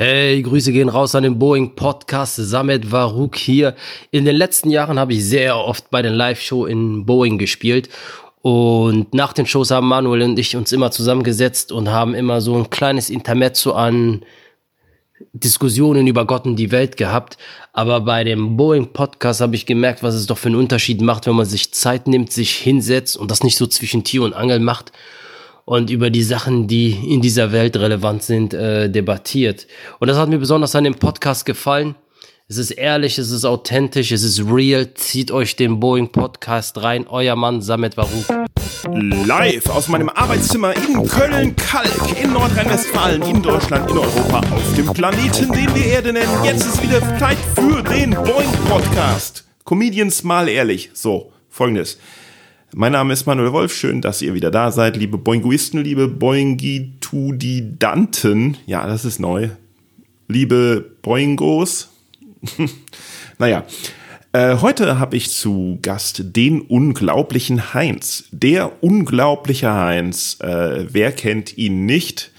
Hey, Grüße gehen raus an den Boeing Podcast. Samet Varouk hier. In den letzten Jahren habe ich sehr oft bei den Live-Show in Boeing gespielt. Und nach den Shows haben Manuel und ich uns immer zusammengesetzt und haben immer so ein kleines Intermezzo an Diskussionen über Gott und die Welt gehabt. Aber bei dem Boeing Podcast habe ich gemerkt, was es doch für einen Unterschied macht, wenn man sich Zeit nimmt, sich hinsetzt und das nicht so zwischen Tier und Angel macht und über die Sachen, die in dieser Welt relevant sind, äh, debattiert. Und das hat mir besonders an dem Podcast gefallen. Es ist ehrlich, es ist authentisch, es ist real. Zieht euch den Boeing Podcast rein. Euer Mann Samet Waru. Live aus meinem Arbeitszimmer in Köln-Kalk, in Nordrhein-Westfalen, in Deutschland, in Europa, auf dem Planeten, den wir Erde nennen. Jetzt ist wieder Zeit für den Boeing Podcast. Comedians mal ehrlich. So, folgendes. Mein Name ist Manuel Wolf. Schön, dass ihr wieder da seid, liebe Boinguisten, liebe Boingitudidanten. Ja, das ist neu. Liebe Boingos. naja. Äh, heute habe ich zu Gast den unglaublichen Heinz. Der unglaubliche Heinz. Äh, wer kennt ihn nicht?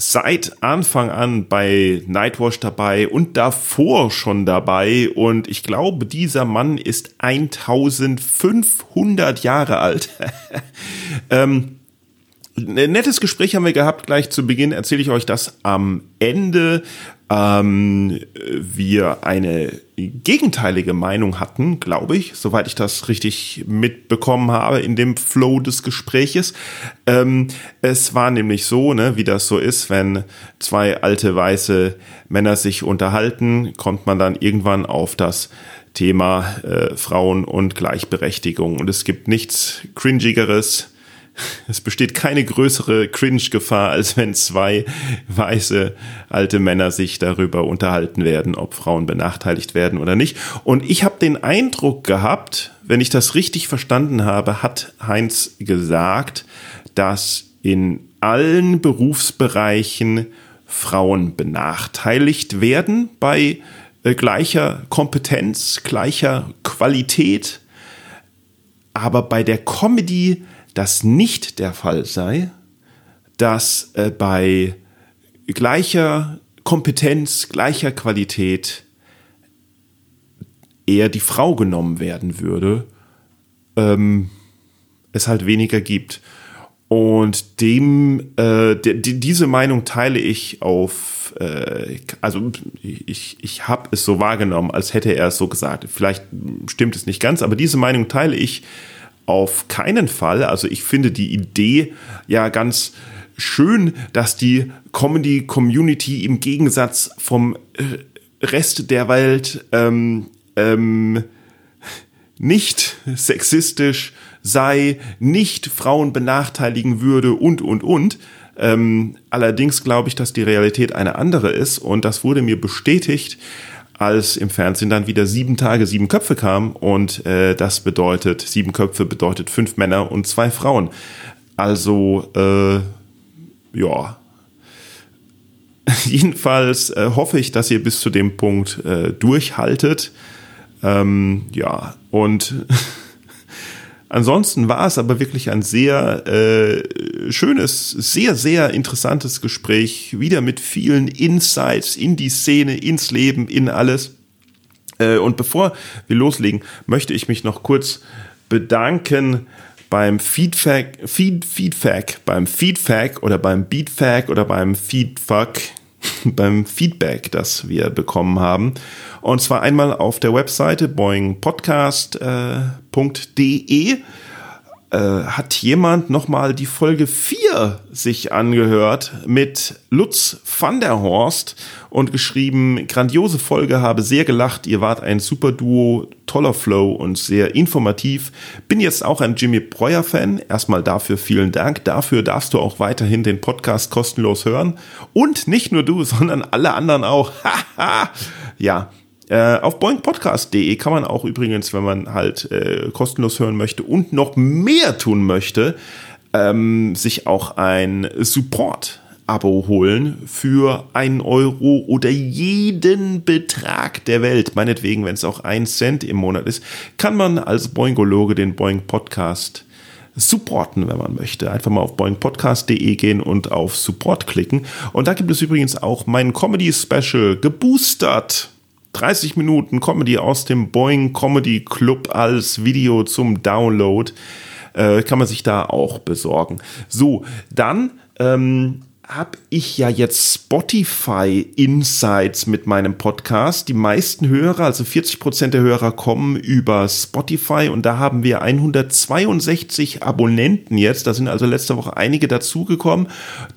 Seit Anfang an bei Nightwash dabei und davor schon dabei. Und ich glaube, dieser Mann ist 1500 Jahre alt. ähm, ein nettes Gespräch haben wir gehabt. Gleich zu Beginn erzähle ich euch das am Ende. Ähm, wir eine gegenteilige Meinung hatten, glaube ich, soweit ich das richtig mitbekommen habe in dem Flow des Gespräches. Ähm, es war nämlich so, ne, wie das so ist, wenn zwei alte weiße Männer sich unterhalten, kommt man dann irgendwann auf das Thema äh, Frauen und Gleichberechtigung. Und es gibt nichts cringigeres, es besteht keine größere Cringe-Gefahr, als wenn zwei weiße alte Männer sich darüber unterhalten werden, ob Frauen benachteiligt werden oder nicht. Und ich habe den Eindruck gehabt, wenn ich das richtig verstanden habe, hat Heinz gesagt, dass in allen Berufsbereichen Frauen benachteiligt werden bei äh, gleicher Kompetenz, gleicher Qualität. Aber bei der Comedy das nicht der Fall sei, dass äh, bei gleicher Kompetenz, gleicher Qualität eher die Frau genommen werden würde, ähm, es halt weniger gibt. Und dem, äh, die, diese Meinung teile ich auf, äh, also ich, ich habe es so wahrgenommen, als hätte er es so gesagt. Vielleicht stimmt es nicht ganz, aber diese Meinung teile ich auf keinen Fall. Also ich finde die Idee ja ganz schön, dass die Comedy Community im Gegensatz vom äh, Rest der Welt ähm, ähm, nicht sexistisch sei, nicht Frauen benachteiligen würde und, und, und. Ähm, allerdings glaube ich, dass die Realität eine andere ist und das wurde mir bestätigt als im Fernsehen dann wieder sieben Tage, sieben Köpfe kam. Und äh, das bedeutet, sieben Köpfe bedeutet fünf Männer und zwei Frauen. Also, äh, ja. Jedenfalls äh, hoffe ich, dass ihr bis zu dem Punkt äh, durchhaltet. Ähm, ja, und Ansonsten war es aber wirklich ein sehr äh, schönes, sehr, sehr interessantes Gespräch, wieder mit vielen Insights in die Szene, ins Leben, in alles. Äh, und bevor wir loslegen, möchte ich mich noch kurz bedanken beim Feedback, Feed, Feedback, beim Feedback oder beim Beatback oder beim Feedfuck, beim Feedback, das wir bekommen haben. Und zwar einmal auf der Webseite boingpodcast.de. Äh, hat jemand nochmal die Folge 4 sich angehört mit Lutz van der Horst und geschrieben, grandiose Folge, habe sehr gelacht, ihr wart ein super Duo, toller Flow und sehr informativ. Bin jetzt auch ein Jimmy Breuer Fan. Erstmal dafür vielen Dank. Dafür darfst du auch weiterhin den Podcast kostenlos hören. Und nicht nur du, sondern alle anderen auch. ja, äh, auf boingpodcast.de kann man auch übrigens, wenn man halt äh, kostenlos hören möchte und noch mehr tun möchte, ähm, sich auch ein Support Abo holen für einen Euro oder jeden Betrag der Welt. Meinetwegen, wenn es auch ein Cent im Monat ist, kann man als Boingologe den Boing Podcast supporten, wenn man möchte. Einfach mal auf boingpodcast.de gehen und auf Support klicken. Und da gibt es übrigens auch mein Comedy-Special geboostert. 30 Minuten Comedy aus dem Boing Comedy Club als Video zum Download. Äh, kann man sich da auch besorgen. So, dann ähm, habe ich ja jetzt Spotify Insights mit meinem Podcast. Die meisten Hörer, also 40 Prozent der Hörer kommen über Spotify und da haben wir 162 Abonnenten jetzt. Da sind also letzte Woche einige dazugekommen.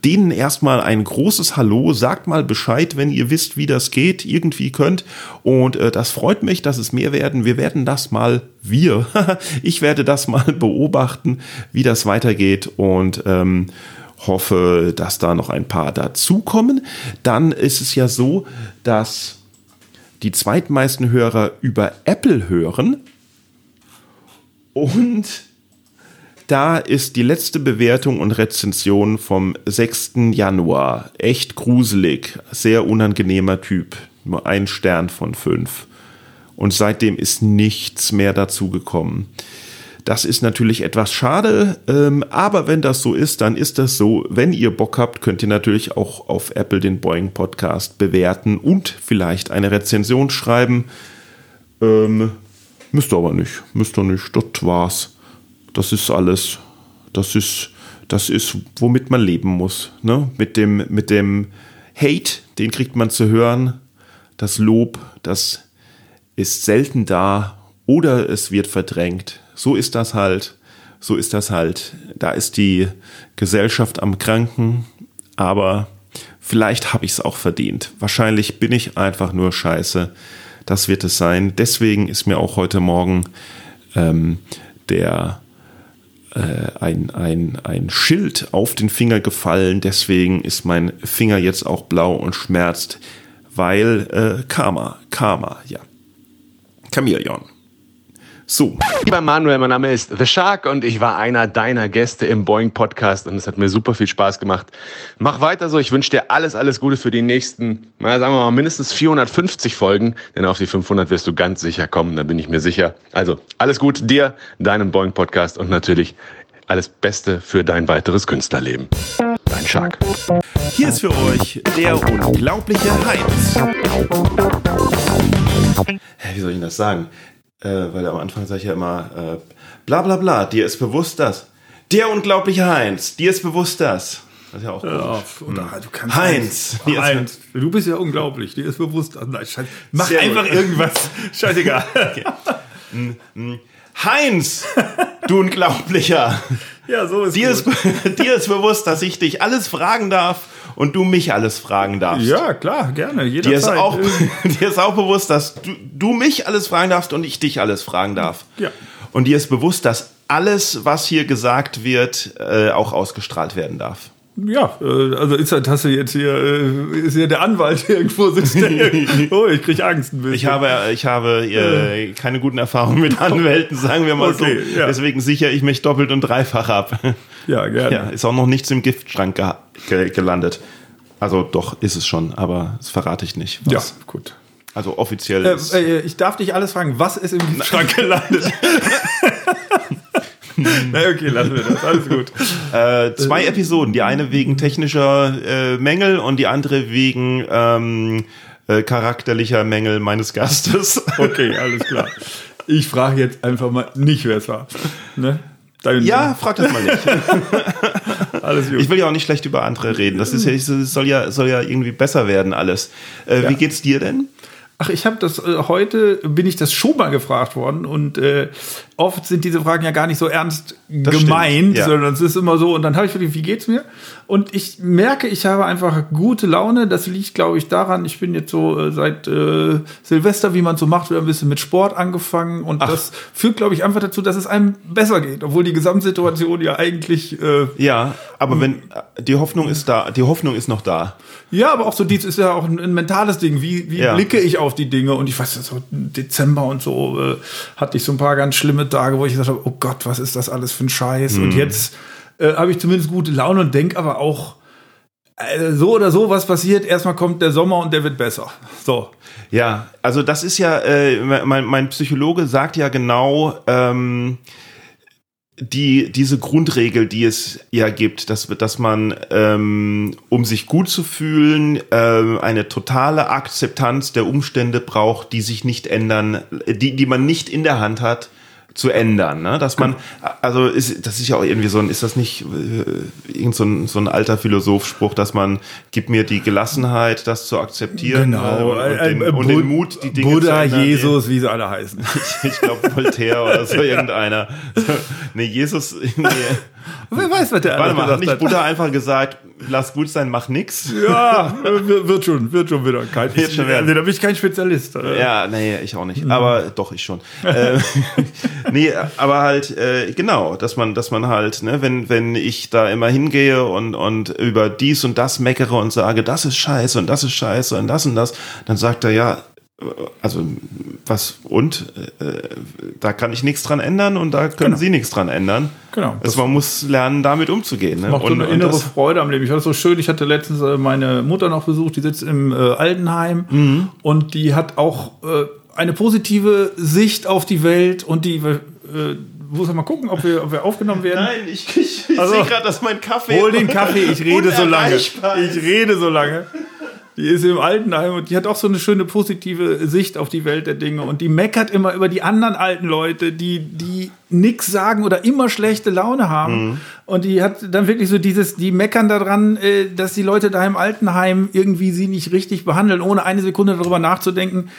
Denen erstmal ein großes Hallo. Sagt mal Bescheid, wenn ihr wisst, wie das geht, irgendwie könnt. Und äh, das freut mich, dass es mehr werden. Wir werden das mal, wir, ich werde das mal beobachten, wie das weitergeht und ähm, hoffe, dass da noch ein paar dazukommen. Dann ist es ja so, dass die zweitmeisten Hörer über Apple hören. Und da ist die letzte Bewertung und Rezension vom 6. Januar. Echt gruselig, sehr unangenehmer Typ. Nur ein Stern von fünf. Und seitdem ist nichts mehr dazugekommen. Das ist natürlich etwas schade, ähm, aber wenn das so ist, dann ist das so. Wenn ihr Bock habt, könnt ihr natürlich auch auf Apple den Boeing Podcast bewerten und vielleicht eine Rezension schreiben. Ähm, müsst ihr aber nicht, müsst ihr nicht. Das war's. Das ist alles. Das ist, das ist, womit man leben muss. Ne? Mit dem, mit dem Hate, den kriegt man zu hören. Das Lob, das ist selten da oder es wird verdrängt so ist das halt, so ist das halt. Da ist die Gesellschaft am Kranken, aber vielleicht habe ich es auch verdient. Wahrscheinlich bin ich einfach nur scheiße. Das wird es sein. Deswegen ist mir auch heute Morgen ähm, der äh, ein, ein, ein Schild auf den Finger gefallen. Deswegen ist mein Finger jetzt auch blau und schmerzt, weil äh, Karma, Karma, ja. Chameleon. So. Lieber Manuel, mein Name ist The Shark und ich war einer deiner Gäste im Boeing Podcast und es hat mir super viel Spaß gemacht. Mach weiter so. Ich wünsche dir alles, alles Gute für die nächsten, na, sagen wir mal, mindestens 450 Folgen, denn auf die 500 wirst du ganz sicher kommen, da bin ich mir sicher. Also, alles Gute dir, deinem Boeing Podcast und natürlich alles Beste für dein weiteres Künstlerleben. Dein Shark. Hier ist für euch der unglaubliche Heinz. Wie soll ich das sagen? Äh, weil am Anfang sage ich ja immer, äh, bla bla bla, dir ist bewusst das. Der unglaubliche Heinz, dir ist bewusst das. Das ist ja auch ja, oder, du kannst Heinz. Heinz. Du bist ja unglaublich, dir ist bewusst. das. nein. Mach Sehr einfach gut. irgendwas. Scheißegal. Okay. Mm, mm. Heinz, du Unglaublicher. Ja, so ist dir, ist dir ist bewusst, dass ich dich alles fragen darf und du mich alles fragen darfst. Ja, klar, gerne. Jederzeit. Dir ist auch, dir ist auch bewusst, dass du, du mich alles fragen darfst und ich dich alles fragen darf. Ja. Und dir ist bewusst, dass alles, was hier gesagt wird, äh, auch ausgestrahlt werden darf. Ja, äh, also ist halt, hast du jetzt hier, äh, ist hier der Anwalt irgendwo sitzt. oh, ich krieg Angst ein bisschen. Ich habe, ich habe äh, keine guten Erfahrungen mit Anwälten, sagen wir mal okay, so. Ja. Deswegen sichere ich mich doppelt und dreifach ab. Ja, gerne. Ja, ist auch noch nichts im Giftschrank ge ge gelandet. Also doch, ist es schon, aber das verrate ich nicht. Was. Ja, gut. Also offiziell. Äh, äh, ich darf dich alles fragen, was ist im Giftschrank gelandet? Na okay, lassen wir das. Alles gut. Äh, zwei Episoden. Die eine wegen technischer äh, Mängel und die andere wegen ähm, äh, charakterlicher Mängel meines Gastes. Okay, alles klar. Ich frage jetzt einfach mal nicht, wer es war. Ne? Dein ja, frag das mal nicht. alles gut. Ich will ja auch nicht schlecht über andere reden. Das ist ja, soll ja, soll ja irgendwie besser werden alles. Äh, ja. Wie geht's dir denn? Ach, ich habe das äh, heute bin ich das schon mal gefragt worden und äh, oft sind diese Fragen ja gar nicht so ernst das gemeint, ja. sondern es ist immer so und dann habe ich wirklich, wie geht's mir? Und ich merke, ich habe einfach gute Laune. Das liegt, glaube ich, daran, ich bin jetzt so äh, seit äh, Silvester, wie man so macht, wieder ein bisschen mit Sport angefangen und Ach. das führt, glaube ich, einfach dazu, dass es einem besser geht, obwohl die Gesamtsituation ja eigentlich äh, ja, aber wenn äh, die Hoffnung ist da, die Hoffnung ist noch da. Ja, aber auch so, dies ist ja auch ein, ein mentales Ding. Wie, wie ja. blicke ich auf die Dinge? Und ich weiß, so Dezember und so äh, hatte ich so ein paar ganz schlimme Tage, wo ich gesagt habe, oh Gott, was ist das alles für ein Scheiß? Mhm. Und jetzt äh, habe ich zumindest gute Laune und denke aber auch, äh, so oder so, was passiert, erstmal kommt der Sommer und der wird besser. So. Ja, also das ist ja, äh, mein, mein Psychologe sagt ja genau, ähm, die diese Grundregel, die es ja gibt, dass dass man ähm, um sich gut zu fühlen äh, eine totale Akzeptanz der Umstände braucht, die sich nicht ändern, die die man nicht in der Hand hat zu ändern, ne? Dass man, also ist, das ist ja auch irgendwie so ein, ist das nicht äh, irgend so ein, so ein alter Philosophspruch, dass man gibt mir die Gelassenheit, das zu akzeptieren genau. äh, und, den, Äh, und den Mut, die Dinge Buddha, zu ändern. Jesus, wie sie alle heißen. Ich glaube Voltaire oder so irgendeiner. Nee, Jesus, nee. Wer weiß, was der Warte mal, hat nicht. Buddha einfach gesagt, lass gut sein, mach nix? Ja, wird schon, wird schon wieder. Kein, Wird schon werden. da bin ich kein Spezialist. Äh, Ja, nee, ich auch nicht. Aber doch, ich schon. äh, nee, aber halt, äh, genau, dass man, dass man halt, ne, wenn, wenn ich da immer hingehe und, und über dies und das meckere und sage, das ist scheiße und das ist scheiße und das und das, dann sagt er, ja, also was und äh, da kann ich nichts dran ändern und da können Genau. Sie nichts dran ändern. Genau. Also man muss lernen, damit umzugehen. Ne? Macht so eine und innere Freude am Leben. Ich fand das so schön. Ich hatte letztens äh, meine Mutter noch besucht, die sitzt im äh, Altenheim Mhm. und die hat auch äh, eine positive Sicht auf die Welt und die äh, muss mal gucken, ob wir, ob wir aufgenommen werden. Nein, ich, ich, ich Also, sehe gerade, dass mein Kaffee. Hol den Kaffee, ich rede so lange. Ich rede so lange. Die ist im Altenheim und die hat auch so eine schöne positive Sicht auf die Welt der Dinge und die meckert immer über die anderen alten Leute, die, die nix sagen oder immer schlechte Laune haben. Mhm. Und die hat dann wirklich so dieses, die meckern daran, äh, dass die Leute da im Altenheim irgendwie sie nicht richtig behandeln, ohne eine Sekunde darüber nachzudenken,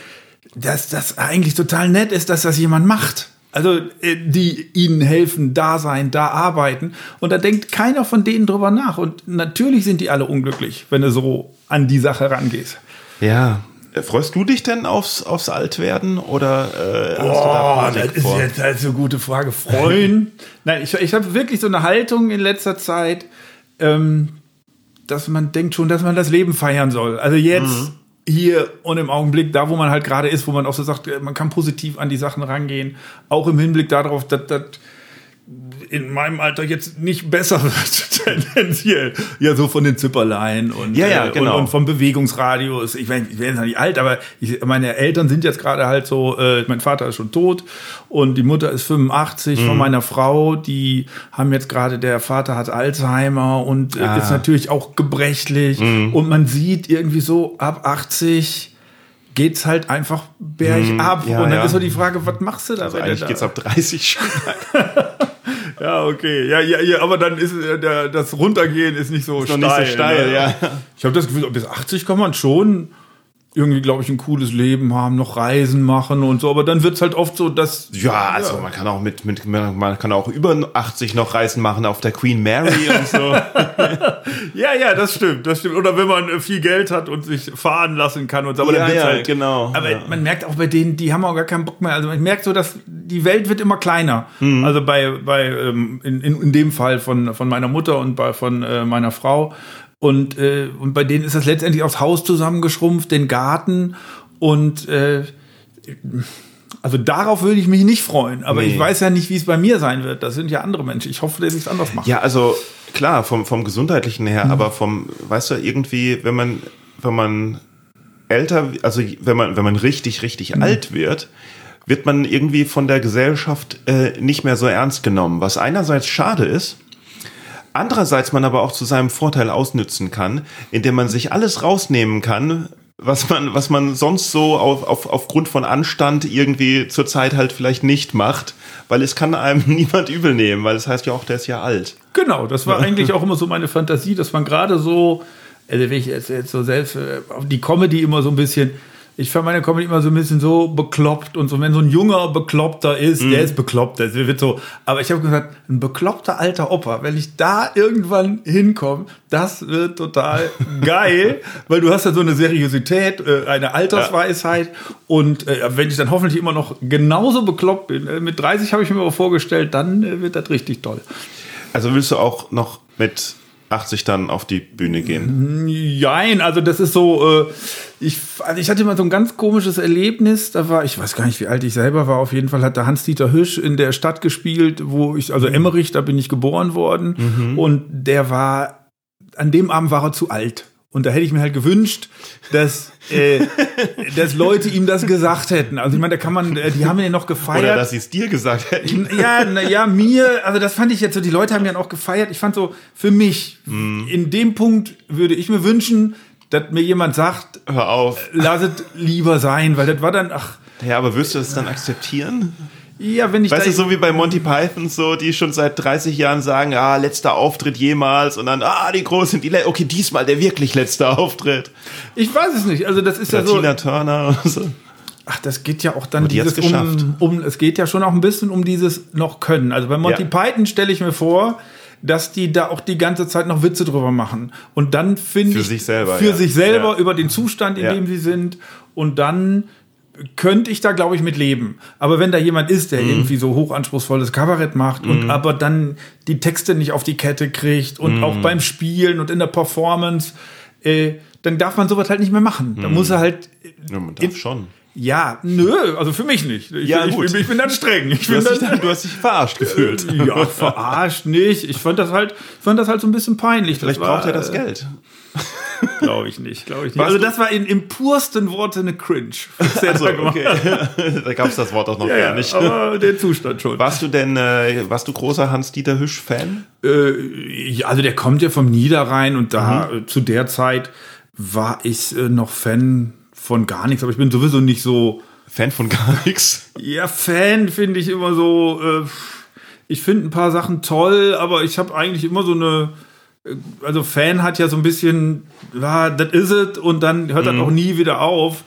dass das eigentlich total nett ist, dass das jemand macht. Also äh, die ihnen helfen, da sein, da arbeiten. Und da denkt keiner von denen drüber nach. Und natürlich sind die alle unglücklich, wenn du so an die Sache rangehst. Ja. Freust du dich denn aufs, aufs Altwerden oder äh, hast du da Oh, das ist vor? jetzt halt so eine gute Frage. Freuen? Nein, ich, ich habe wirklich so eine Haltung in letzter Zeit, ähm, dass man denkt schon, dass man das Leben feiern soll. Also jetzt Mhm. Hier und im Augenblick, da wo man halt gerade ist, wo man auch so sagt, äh, man kann positiv an die Sachen rangehen, auch im Hinblick darauf, dass das in meinem Alter jetzt nicht besser wird, tendenziell. Ja, so von den Zipperlein und, Ja, ja, äh, genau. und, und vom Bewegungsradius. Ich, mein, ich werde jetzt noch nicht alt, aber ich, meine Eltern sind jetzt gerade halt so, äh, mein Vater ist schon tot und die Mutter ist 85 Mhm. von meiner Frau. Die haben jetzt gerade, der Vater hat Alzheimer und äh, Ah. ist natürlich auch gebrechlich. Mhm. Und man sieht irgendwie so, ab 80 geht's halt einfach bergab. Mhm. Ja, und dann ja. ist so die Frage, was machst du da? Also eigentlich da- geht's ab 30 schon. ja, okay. Ja, ja, ja, aber dann ist äh, der, das Runtergehen ist nicht so noch steil. nicht so steil, ne? ja. Ich habe das Gefühl, bis 80 kann man schon irgendwie, glaube ich, ein cooles Leben haben, noch Reisen machen und so. Aber dann wird's halt oft so, dass Ja, also man kann auch mit, mit man kann auch über 80 noch Reisen machen auf der Queen Mary und so. ja, ja, das stimmt, das stimmt. Oder wenn man äh, viel Geld hat und sich fahren lassen kann und so. Aber Ja, dann wird's ja, halt, genau, Aber ja. man merkt auch bei denen, die haben auch gar keinen Bock mehr. Also man merkt so, dass die Welt wird immer kleiner. Mhm. Also bei, bei ähm, in, in, in dem Fall von, von meiner Mutter und bei, von äh, meiner Frau. Und, äh, und bei denen ist das letztendlich aufs Haus zusammengeschrumpft, den Garten und äh, also darauf würde ich mich nicht freuen. Aber Nee. ich weiß ja nicht, wie es bei mir sein wird. Das sind ja andere Menschen. Ich hoffe, dass ich es anders mache. Ja, also klar, vom, vom gesundheitlichen her, aber vom, weißt du, irgendwie, wenn man, wenn man älter, also wenn man, wenn man richtig, richtig alt wird, wird man irgendwie von der Gesellschaft äh, nicht mehr so ernst genommen, was einerseits schade ist, andererseits man aber auch zu seinem Vorteil ausnützen kann, indem man sich alles rausnehmen kann, was man, was man sonst so auf, auf, aufgrund von Anstand irgendwie zurzeit halt vielleicht nicht macht, weil es kann einem niemand übel nehmen, weil es heißt ja auch, der ist ja alt. Genau, das war eigentlich auch immer so meine Fantasie, dass man gerade so, also wenn ich jetzt, jetzt so selbst äh, auf die Comedy immer so ein bisschen, ich fand meine Comedy immer so ein bisschen so bekloppt und so, wenn so ein junger Bekloppter ist, der ist bekloppt, das wird so, aber ich habe gesagt, ein bekloppter alter Opa, wenn ich da irgendwann hinkomme, das wird total geil, weil du hast ja so eine Seriosität, äh, eine Altersweisheit und äh, wenn ich dann hoffentlich immer noch genauso bekloppt bin, äh, mit 30 habe ich mir aber vorgestellt, dann wird das richtig toll. Also willst du auch noch mit 80 dann auf die Bühne gehen? Jein, also das ist so, äh, ich, also ich hatte mal so ein ganz komisches Erlebnis, da war, ich weiß gar nicht, wie alt ich selber war, auf jeden Fall hat der Hans-Dieter Hüsch in der Stadt gespielt, wo ich, also Emmerich, da bin ich geboren worden und der war, an dem Abend war er zu alt. Und da hätte ich mir halt gewünscht, dass, äh, dass Leute ihm das gesagt hätten. Also ich meine, da kann man, äh, die haben ihn ja noch gefeiert. Oder dass sie es dir gesagt hätten. Ja, na, ja, mir, also das fand ich jetzt so, die Leute haben ja auch gefeiert. Ich fand so, für mich, mm. in dem Punkt würde ich mir wünschen, dass mir jemand sagt, hör auf. Lass es lieber sein, weil das war dann, ach. Ja, aber wirst du das dann akzeptieren? Ja, wenn ich Weißt du, so wie bei Monty Python, so, die schon seit 30 Jahren sagen, ah, letzter Auftritt jemals und dann, ah, die Großen, die, okay, diesmal der wirklich letzte Auftritt. Ich weiß es nicht, also das ist Oder ja so. Tina Turner und so. Ach, das geht ja auch dann die dieses um, um, es geht ja schon auch ein bisschen um dieses noch können. Also bei Monty ja. Python stelle ich mir vor, dass die da auch die ganze Zeit noch Witze drüber machen. Und dann finde ich. Für sich selber. Für ja. sich selber, ja. über den Zustand, in dem sie sind. Und dann könnte ich da, glaube ich, mit leben. Aber wenn da jemand ist, der mm. irgendwie so hochanspruchsvolles Kabarett macht mm. und mhm. aber dann die Texte nicht auf die Kette kriegt und mm. auch beim Spielen und in der Performance, äh, dann darf man sowas halt nicht mehr machen. Da mhm. muss er halt. Ja, man darf schon. Ja, nö, also für mich nicht. Ich, ja, ich, ich, ich bin dann streng. Ich du, hast dann, dich, du hast dich verarscht gefühlt. Ja, verarscht nicht. Ich fand das halt, fand das halt so ein bisschen peinlich. Vielleicht war, braucht er das Geld. Glaube ich nicht, glaube ich nicht. also das war in, im pursten Worte eine Cringe. Also, okay. da gab es das Wort auch noch ja, gar nicht. aber den Zustand schon. Warst du denn, äh, warst du großer Hans-Dieter Hüsch-Fan? Äh, ja, also der kommt ja vom Niederrhein und da mhm. äh, zu der Zeit war ich äh, noch Fan von gar nichts, aber ich bin sowieso nicht so... Fan von gar nichts? Ja, Fan finde ich immer so... Äh, ich finde ein paar Sachen toll, aber ich habe eigentlich immer so eine also Fan hat ja so ein bisschen, ja, das is it und dann hört mhm. das auch nie wieder auf.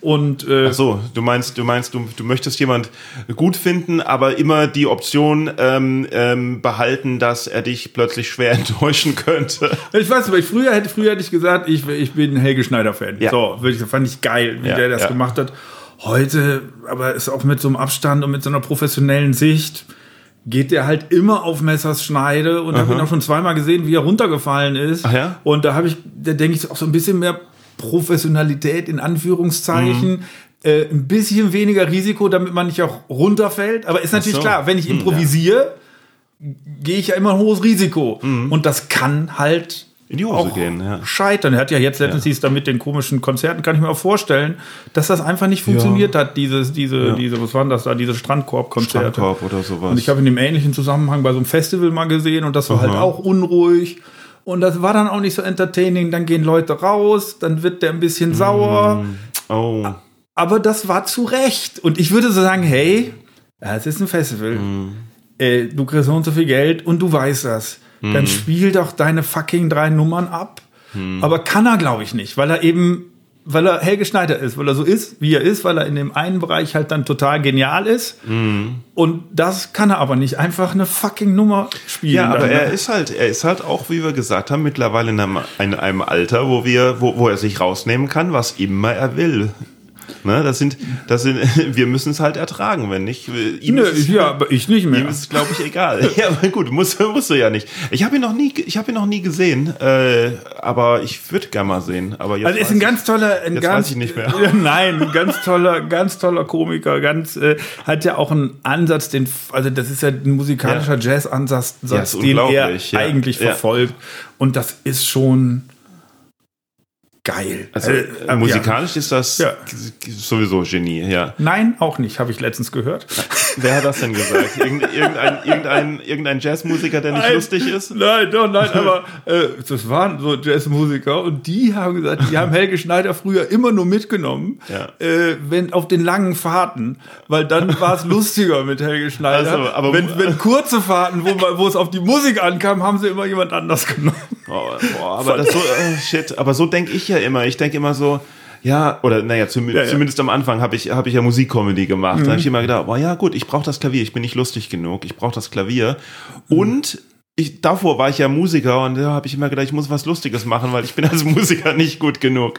Und äh, Ach so, du meinst, du meinst, du, du möchtest jemand gut finden, aber immer die Option ähm, ähm, behalten, dass er dich plötzlich schwer enttäuschen könnte. Ich weiß, aber ich früher hätte früher hätte ich gesagt, ich, ich bin Helge Schneider Fan. Ja. So, ich, fand ich geil, wie ja, der das ja. gemacht hat. Heute, aber ist auch mit so einem Abstand und mit so einer professionellen Sicht geht der halt immer auf Messers Schneide und habe ihn auch schon zweimal gesehen, wie er runtergefallen ist. Ach ja? Und da habe ich, da denke ich auch so ein bisschen mehr Professionalität in Anführungszeichen. Mhm. Äh, ein bisschen weniger Risiko, damit man nicht auch runterfällt. Aber ist natürlich so. klar, wenn ich hm, improvisiere, ja. gehe ich ja immer ein hohes Risiko. Mhm. Und das kann halt in die Hose gehen, ja. Scheitern. Er hat ja jetzt letztens ja. hieß da mit den komischen Konzerten, kann ich mir auch vorstellen, dass das einfach nicht funktioniert ja. hat, dieses, diese, ja. diese, was waren das da, diese Strandkorb-Konzerte. Strandkorb oder sowas. Und ich habe in dem ähnlichen Zusammenhang bei so einem Festival mal gesehen und das war halt Aha. halt auch unruhig. Und das war dann auch nicht so entertaining. Dann gehen Leute raus, dann wird der ein bisschen sauer. Mm. Oh. Aber das war zu Recht. Und ich würde so sagen, hey, es ist ein Festival. Mm. Äh, du kriegst so und so viel Geld und du weißt das hm. dann spiel doch deine fucking drei Nummern ab. Hm. Aber kann er, glaube ich, nicht, weil er eben, weil er Helge Schneider ist, weil er so ist, wie er ist, weil er in dem einen Bereich halt dann total genial ist. Hm. Und das kann er aber nicht. Einfach eine fucking Nummer spielen. Ja, aber dann, er ne? ist halt, er ist halt auch, wie wir gesagt haben, mittlerweile in einem, in einem Alter, wo wir, wo, wo er sich rausnehmen kann, was immer er will. Ne, das sind, das sind, wir müssen es halt ertragen, wenn nicht. Ihm Nö, ist, ja, aber ich nicht mehr. Ihm ist es, glaube ich, egal. ja, aber gut, musst, musst du ja nicht. Ich habe ihn noch nie, ich habe ihn noch nie gesehen, äh, aber ich würde gerne mal sehen. Aber jetzt also ist ein ganz toller, ein jetzt ganz, weiß ich nicht mehr. nein, ein ganz toller, ganz toller Komiker, ganz äh, hat ja auch einen Ansatz, den, also das ist ja ein musikalischer ja. Jazz-Ansatz, ja, den er ja. eigentlich verfolgt. Und das ist schon geil. Also äh, äh, musikalisch ja. ist das ja. sowieso Genie, ja. Nein, auch nicht, habe ich letztens gehört. Wer hat das denn gesagt? irgendein, irgendein, irgendein Jazzmusiker, der nicht nein, lustig ist? Nein, doch, nein, aber äh, das waren so Jazzmusiker und die haben gesagt, die haben Helge Schneider früher immer nur mitgenommen, ja. äh, wenn auf den langen Fahrten, weil dann war es lustiger mit Helge Schneider. Also, aber wenn, wenn kurze Fahrten, wo, wo es auf die Musik ankam, haben sie immer jemand anders genommen. Boah, boah aber das so, äh, shit, aber so denke ich ja immer. Ich denke immer so, ja, oder naja, zum, ja, ja. zumindest am Anfang habe ich, hab ich ja Musikcomedy gemacht. Mhm. Da habe ich immer gedacht, boah, ja gut, ich brauche das Klavier, ich bin nicht lustig genug, ich brauche das Klavier. Mhm. Und ich, davor war ich ja Musiker und da habe ich immer gedacht, ich muss was Lustiges machen, weil ich bin als Musiker nicht gut genug.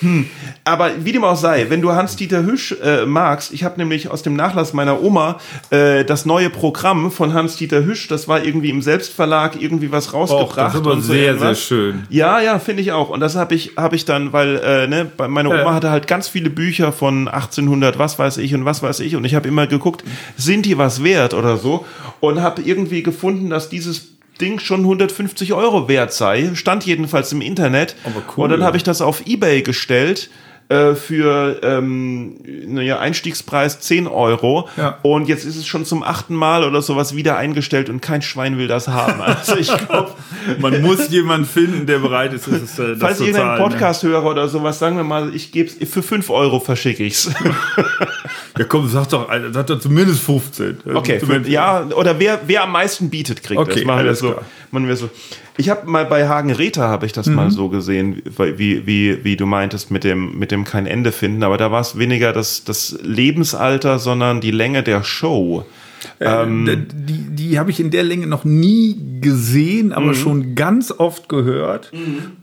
Hm. Aber wie dem auch sei, wenn du Hans-Dieter Hüsch äh, magst, ich habe nämlich aus dem Nachlass meiner Oma äh, das neue Programm von Hans-Dieter Hüsch, das war irgendwie im Selbstverlag irgendwie was rausgebracht. Och, das ist aber sehr, so sehr schön. Ja, ja, finde ich auch. Und das habe ich, hab ich dann, weil äh, ne, meine Oma ja. hatte halt ganz viele Bücher von 1800, was weiß ich und was weiß ich. Und ich habe immer geguckt, sind die was wert oder so? Und habe irgendwie gefunden, dass dieses Ding schon 150 Euro wert sei. Stand jedenfalls im Internet. Cool. Und dann habe ich das auf Ebay gestellt äh, für ähm, naja, Einstiegspreis 10 Euro. Ja. Und jetzt ist es schon zum achten Mal oder sowas wieder eingestellt und kein Schwein will das haben. Also ich glaube, Man muss jemanden finden, der bereit ist, das, äh, das falls zu ihr einen zahlen. Podcast-Hörer oder sowas, sagen wir mal, ich gebe es für 5 Euro verschicke ich's. Ja. ja, komm, sag doch, sag doch zumindest 15. Okay, Zumindest- ja, oder wer, wer am meisten bietet, kriegt Okay, das. Machen wir so. klar. Machen wir so. Ich habe mal bei Hagen Rether habe ich das Mhm. mal so gesehen, wie, wie, wie du meintest mit dem, mit dem kein Ende finden, aber da war es weniger das, das Lebensalter, sondern die Länge der Show. Ähm, Äh, die die habe ich in der Länge noch nie gesehen, Mhm. aber schon ganz oft gehört.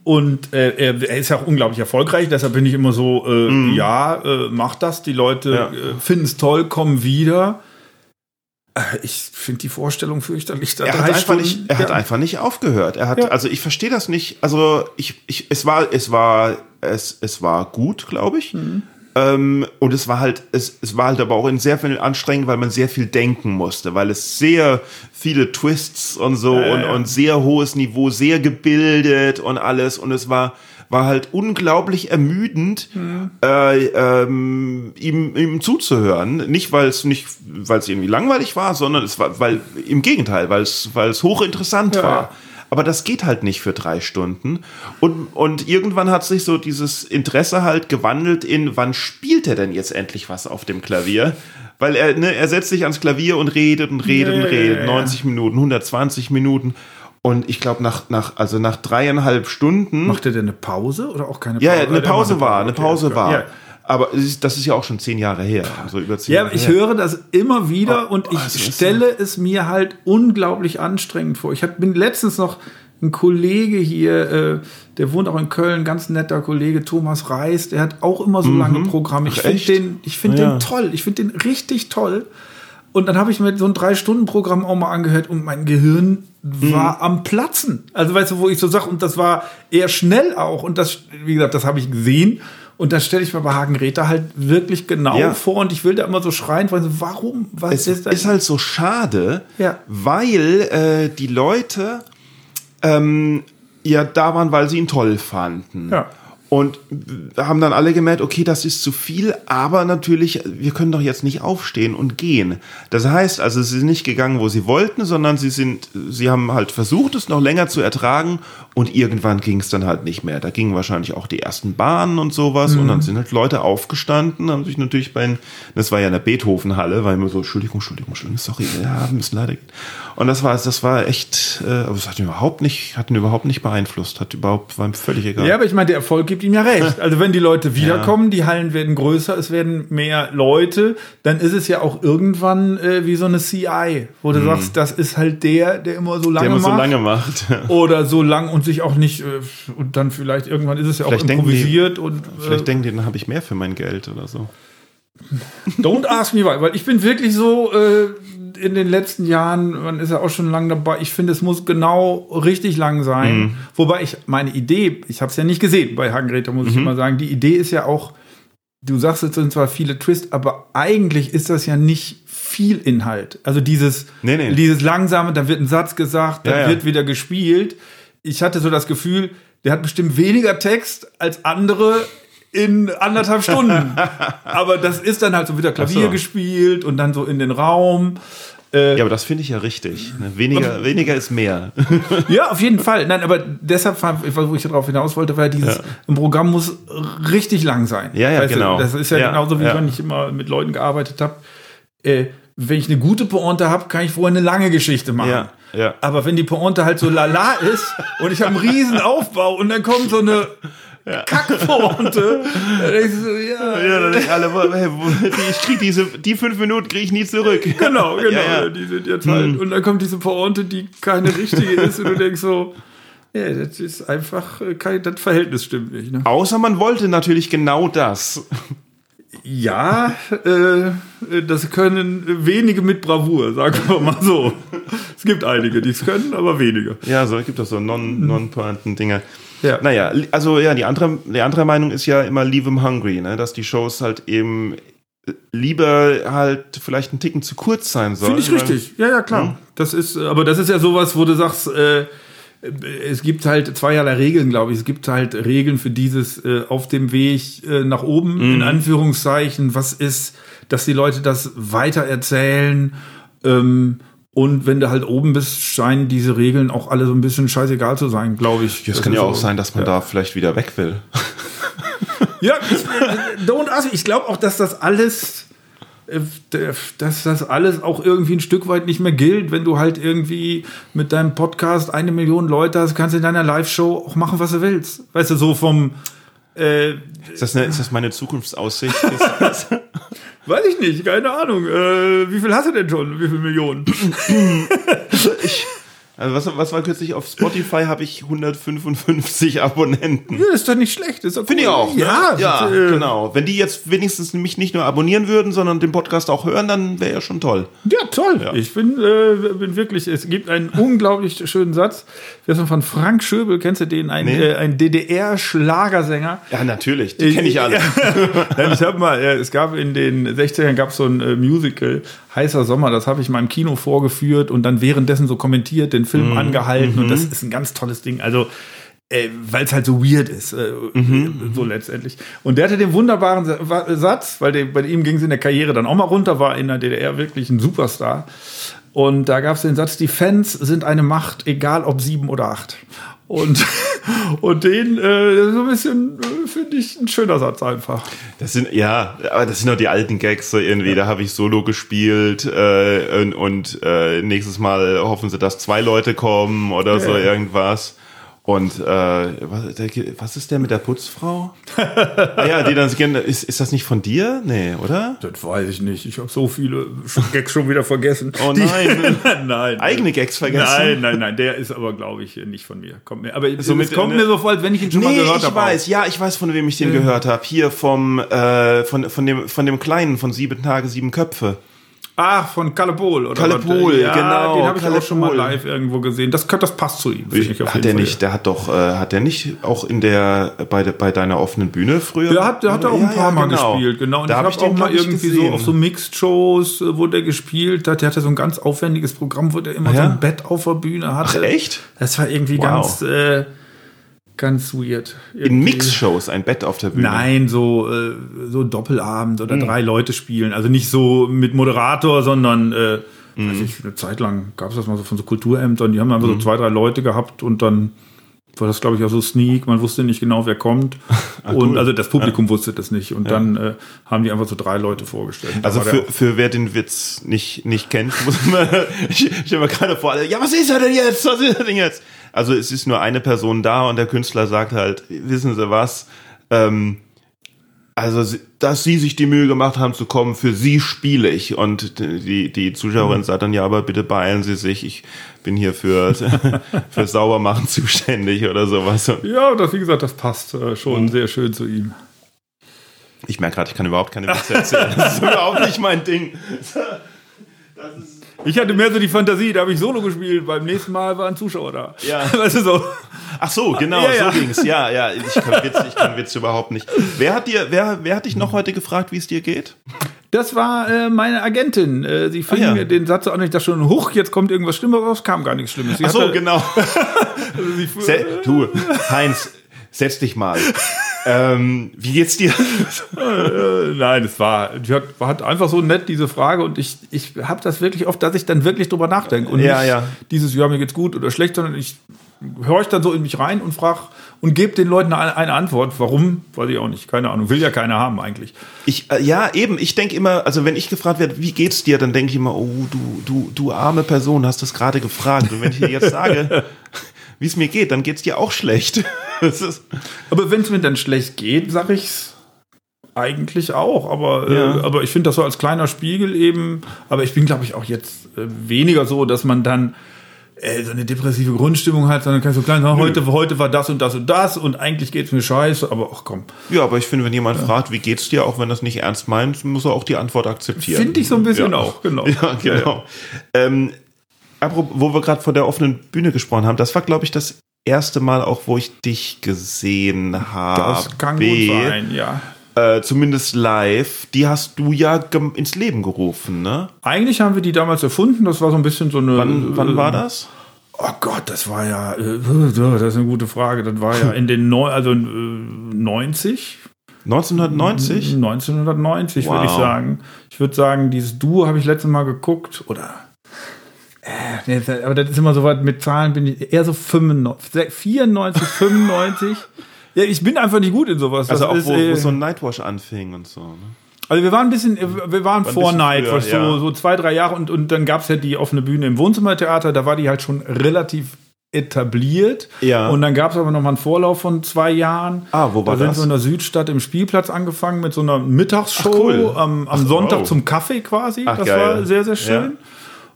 Und äh, er, ist ja auch unglaublich erfolgreich, deshalb bin ich immer so, äh, ja, äh, mach das, die Leute Mhm. Ja. äh, finden es toll, kommen wieder. Äh, Ich finde die Vorstellung fürchterlich. Da er hat, einfach Stunden- nicht, er hat ja. einfach nicht aufgehört. Er hat, Ja. also ich verstehe das nicht. Also ich, ich, es war, es war, es, es war gut, glaube ich. Mhm. Ähm, und es war halt, es, es war halt aber auch in sehr viel anstrengend, weil man sehr viel denken musste, weil es sehr viele Twists und so ja, und, und sehr hohes Niveau, sehr gebildet und alles. Und es war, war halt unglaublich ermüdend, Mhm. äh, ähm, ihm, ihm zuzuhören. Nicht, weil es nicht, weil es irgendwie langweilig war, sondern es war, weil im Gegenteil, weil es, weil es hochinteressant Ja, war. Aber das geht halt nicht für drei Stunden. Und, und irgendwann hat sich so dieses Interesse halt gewandelt in, wann spielt er denn jetzt endlich was auf dem Klavier? Weil er, ne, er setzt sich ans Klavier und redet und redet Ja, und redet. ja, ja. 90 Minuten, 120 Minuten. Und ich glaube, nach, nach, also nach dreieinhalb Stunden. Macht er denn eine Pause oder auch keine Pause? ja, ja, eine Pause war, eine Pause okay. war. Ja. Aber das ist ja auch schon zehn Jahre her. So über zehn Ja, Jahre ich her. höre das immer wieder Oh, und ich also es ist stelle es mir halt unglaublich anstrengend vor. Ich hab, bin letztens noch ein Kollege hier, äh, der wohnt auch in Köln, ganz netter Kollege Thomas Reis, der hat auch immer so lange Programme. Ich Mhm. Finde den, ich finde Ja. den toll, ich finde den richtig toll. Und dann habe ich mir so ein Drei-Stunden-Programm auch mal angehört und mein Gehirn Mhm. war am Platzen. Also weißt du, wo ich so sage, und das war eher schnell auch. Und das, wie gesagt, das habe ich gesehen. Und das stelle ich mir bei Hagen Räther halt wirklich genau Ja. vor. Und ich will da immer so schreien, weil so, warum? Was es ist ist, das? halt so schade, Ja. weil äh, die Leute ähm, ja da waren, weil sie ihn toll fanden. Ja. Und haben dann alle gemerkt, okay, das ist zu viel, aber natürlich, wir können doch jetzt nicht aufstehen und gehen. Das heißt also, sie sind nicht gegangen, wo sie wollten, sondern sie sind, sie haben halt versucht, es noch länger zu ertragen und irgendwann ging es dann halt nicht mehr. Da gingen wahrscheinlich auch die ersten Bahnen und sowas und dann sind halt Leute aufgestanden, haben sich natürlich bei, das war ja in der Beethoven-Halle, weil immer so, Entschuldigung, Entschuldigung, Entschuldigung, sorry, ja, müssen leider. gehen. Und das war, das war echt, äh, aber es hat ihn überhaupt nicht, hat ihn überhaupt nicht beeinflusst, hat überhaupt, war ihm völlig egal. Ja, aber ich meine, der Erfolg gibt ihm ja recht. Also wenn die Leute wiederkommen, die Hallen werden größer, es werden mehr Leute, dann ist es ja auch irgendwann äh, wie so eine CI, wo du sagst, das ist halt der, der immer so lange der immer macht. so lange macht. Oder so lang und sich auch nicht, äh, und dann vielleicht irgendwann ist es ja auch Vielleicht die- improvisiert und äh, Vielleicht denken die, dann habe ich mehr für mein Geld oder so. Don't ask me why, weil ich bin wirklich so äh, in den letzten Jahren, man ist ja auch schon lange dabei, ich finde, es muss genau richtig lang sein. Mhm. Wobei ich meine Idee, ich habe es ja nicht gesehen bei Hagenräter, muss ich Mhm. immer sagen, die Idee ist ja auch, du sagst, es sind zwar viele Twists, aber eigentlich ist das ja nicht viel Inhalt. Also dieses, Nee, nee. dieses langsame, da wird ein Satz gesagt, dann Ja, ja. wird wieder gespielt. Ich hatte so das Gefühl, der hat bestimmt weniger Text als andere in anderthalb Stunden. aber das ist dann halt so wieder Klavier so. gespielt und dann so in den Raum. Äh, Ja, aber das finde ich ja richtig. ne? Weniger, weniger ist mehr. Ja, auf jeden Fall. Nein, aber deshalb, wo ich darauf hinaus wollte, war dieses, ein Programm muss richtig lang sein. Ja, ja, Weißt du, genau. Das ist ja, Ja, genauso, wie ja. wenn ich immer mit Leuten gearbeitet habe. Äh, wenn ich eine gute Pointe habe, kann ich vorher eine lange Geschichte machen. Ja, ja. Aber wenn die Pointe halt so lala ist und ich habe einen riesen Aufbau und dann kommt so eine Kackpointe, dann denkst du so, ja, Ja, dann denken alle, hey, ich krieg diese, die fünf Minuten kriege ich nie zurück. Genau, genau. Ja, ja. Die sind jetzt halt. Hm. Und dann kommt diese Pointe, die keine richtige ist, und du denkst so, ja, das ist einfach äh, kein, das Verhältnis stimmt nicht. Ne? Außer man wollte natürlich genau das. Ja, äh, das können wenige mit Bravour, sagen wir mal so. Es gibt einige, die es können, aber wenige. Ja, so es gibt doch so non, non Dinge. Ja. Naja, also ja, die andere, die andere Meinung ist ja immer Leave 'em Hungry, ne? dass die Shows halt eben lieber halt vielleicht ein Ticken zu kurz sein soll. Finde ich richtig. Ja, ja, klar. Ja. Das ist, aber das ist ja sowas, wo du sagst, äh, es gibt halt zweierlei Regeln, glaube ich. Es gibt halt Regeln für dieses äh, auf dem Weg äh, nach oben, mhm. in Anführungszeichen. Was ist, dass die Leute das weiter erzählen? Ähm, und wenn du halt oben bist, scheinen diese Regeln auch alle so ein bisschen scheißegal zu sein, glaube ich. Es kann ja auch so, sein, dass man ja. da vielleicht wieder weg will. ja, ich, äh, don't ask. Ich glaube auch, dass das alles äh, dass das alles auch irgendwie ein Stück weit nicht mehr gilt. Wenn du halt irgendwie mit deinem Podcast eine Million Leute hast, kannst du in deiner Live-Show auch machen, was du willst. Weißt du, so vom. Äh, ist, das eine, ist das meine Zukunftsaussicht? Weiß ich nicht, keine Ahnung. Äh, wie viel hast du denn schon? Wie viele Millionen? ich, also was, was war kürzlich auf Spotify? Habe ich 155 Abonnenten. Ja, ist doch nicht schlecht. Cool. Finde ich auch. Ne? Ja, ja äh, genau. Wenn die jetzt wenigstens mich nicht nur abonnieren würden, sondern den Podcast auch hören, dann wäre ja schon toll. Ja, toll. Ja. Ich bin, äh, bin wirklich, es gibt einen unglaublich schönen Satz. Das ist von Frank Schöbel, kennst du den? Ein, nee. äh, ein DDR-Schlagersänger. Ja, natürlich. Die kenne ich alle. ich habe mal, es gab in den 60ern gab so ein äh, Musical, Heißer Sommer, das habe ich mal im Kino vorgeführt und dann währenddessen so kommentiert, den Film mhm. angehalten mhm. und das ist ein ganz tolles Ding. Also äh, weil es halt so weird ist, äh, mhm. so letztendlich. Und der hatte den wunderbaren Satz, weil der, bei ihm ging es in der Karriere dann auch mal runter, war in der DDR wirklich ein Superstar. Und da gab es den Satz, die Fans sind eine Macht, egal ob sieben oder acht. Und, und den äh, so ein bisschen äh, finde ich ein schöner Satz einfach. Das sind ja, aber das sind doch die alten Gags so irgendwie. Ja. Da habe ich Solo gespielt äh, und, und äh, nächstes Mal hoffen sie, dass zwei Leute kommen oder ja. so irgendwas. Und äh, was, der, was ist der mit der Putzfrau? ah ja, die dann ist, ist das nicht von dir? Nee, oder? Das weiß ich nicht. Ich habe so viele Gags schon wieder vergessen. Oh nein. nein, nein. Eigene Gags vergessen? Nein, nein, nein. Der ist aber, glaube ich, nicht von mir. Kommt mir. Aber so es kommt mir so vor, als wenn ich ihn schon nee, mal gehört habe. Ich weiß, auch. ja, ich weiß, von wem ich den äh. gehört habe. Hier vom äh, von, von, dem, von dem Kleinen von Sieben Tage, Sieben Köpfe. Ach, von Kalle Pol, oder? Kalle Pol, ja, genau. Den habe ich Kalle auch schon mal live irgendwo gesehen. Das, das passt zu ihm. Ich, hat der nicht, der hat doch, äh, hat der nicht auch in der, bei, de, bei deiner offenen Bühne früher? Der hat, der hat auch ja, ein paar Mal genau. gespielt, genau. Und da ich habe hab auch mal irgendwie gesehen. so auf so Mixed-Shows, äh, wo der gespielt hat. Der hatte so ein ganz aufwendiges Programm, wo der immer so ein Bett auf der Bühne hatte. Ach, echt? Das war irgendwie wow. ganz, äh, ganz weird. Irgendwie. In Mix-Shows ein Bett auf der Bühne? Nein, so, äh, so Doppelabend oder mhm. drei Leute spielen. Also nicht so mit Moderator, sondern äh, mhm. weiß ich, eine Zeit lang gab es das mal so von so Kulturämtern. Die haben einfach mhm. so zwei, drei Leute gehabt und dann war das, glaube ich, auch so Sneak. Man wusste nicht genau, wer kommt. ah, und cool. also das Publikum ja. wusste das nicht. Und ja. dann äh, haben die einfach so drei Leute vorgestellt. Also für, für wer den Witz nicht, nicht kennt, muss man, ich, ich stelle mir gerade vor, ja, was ist er denn jetzt? Was ist er denn jetzt? Also es ist nur eine Person da und der Künstler sagt halt, wissen Sie was? Ähm, also, dass sie sich die Mühe gemacht haben zu kommen, für sie spiele ich. Und die, die Zuschauerin sagt dann, ja, aber bitte beeilen Sie sich, ich bin hier für, für Saubermachen zuständig oder sowas. Ja, das, wie gesagt, das passt äh, schon mhm. sehr schön zu ihm. Ich merke gerade, ich kann überhaupt keine Witze erzählen. Das ist überhaupt nicht mein Ding. Das ist ich hatte mehr so die Fantasie, da habe ich Solo gespielt, beim nächsten Mal waren Zuschauer da. Ja. Weißt du so? Ach so, genau, ja, ja. so ging's. Ja, ja, ich kann Witz, ich kann Witz überhaupt nicht. Wer hat dir, wer, wer hat dich noch heute gefragt, wie es dir geht? Das war äh, meine Agentin. Äh, sie fing ah, ja. den Satz an, ich dachte schon, hoch, jetzt kommt irgendwas Schlimmes raus, kam gar nichts Schlimmes. Sie Ach so, hatte, genau. also du, Heinz, setz dich mal. Ähm, wie geht's dir? Äh, nein, es war, die hat, hat einfach so nett diese Frage und ich, ich habe das wirklich oft, dass ich dann wirklich drüber nachdenke und ja, nicht ja. dieses, ja, mir geht's gut oder schlecht, sondern ich höre ich dann so in mich rein und frage und gebe den Leuten eine, eine, Antwort. Warum? Weiß ich auch nicht. Keine Ahnung. Will ja keiner haben eigentlich. Ich, äh, ja, eben. Ich denke immer, also wenn ich gefragt werde, wie geht's dir, dann denke ich immer, oh, du, du, du arme Person, hast das gerade gefragt. Und wenn ich dir jetzt sage, wie es mir geht, dann geht's dir auch schlecht. aber wenn es mir dann schlecht geht, sag ich's eigentlich auch, aber, äh, ja. äh, aber ich finde das so als kleiner Spiegel eben, aber ich bin, glaube ich, auch jetzt äh, weniger so, dass man dann äh, so eine depressive Grundstimmung hat, sondern kann so klein sagen, heute, heute war das und das und das und eigentlich geht's mir scheiße, aber ach komm. Ja, aber ich finde, wenn jemand ja. fragt, wie geht's dir, auch wenn das nicht ernst meint, muss er auch die Antwort akzeptieren. Finde ich so ein bisschen ja. auch, genau. Ja, genau. Ähm, wo wir gerade vor der offenen Bühne gesprochen haben, das war, glaube ich, das erste Mal auch, wo ich dich gesehen habe. Das kann gut sein, ja. äh, zumindest live, die hast du ja ins Leben gerufen, ne? Eigentlich haben wir die damals erfunden, das war so ein bisschen so eine. Wann, wann war das? Oh Gott, das war ja, äh, das ist eine gute Frage. Das war ja in den Neu also äh, 90. 1990? 1990 wow. würde ich sagen. Ich würde sagen, dieses Duo habe ich letztes Mal geguckt oder äh, aber das ist immer so weit mit Zahlen bin ich eher so 95, 94, 95. ja, ich bin einfach nicht gut in sowas. Also das auch ist, wo, wo äh, so ein Nightwash anfing und so. Ne? Also wir waren ein bisschen, wir waren War vor Nightwash, so, ja. so zwei, drei Jahre und, und dann gab es ja die offene Bühne im Wohnzimmertheater, da war die halt schon relativ etabliert. Ja. Und dann gab es aber noch mal einen Vorlauf von zwei Jahren. Ah, wo war da das? Da sind wir in der Südstadt im Spielplatz angefangen mit so einer Mittagsshow cool. am, am Ach, Sonntag wow. zum Kaffee quasi. Ach, das geil. war sehr, sehr schön. Ja.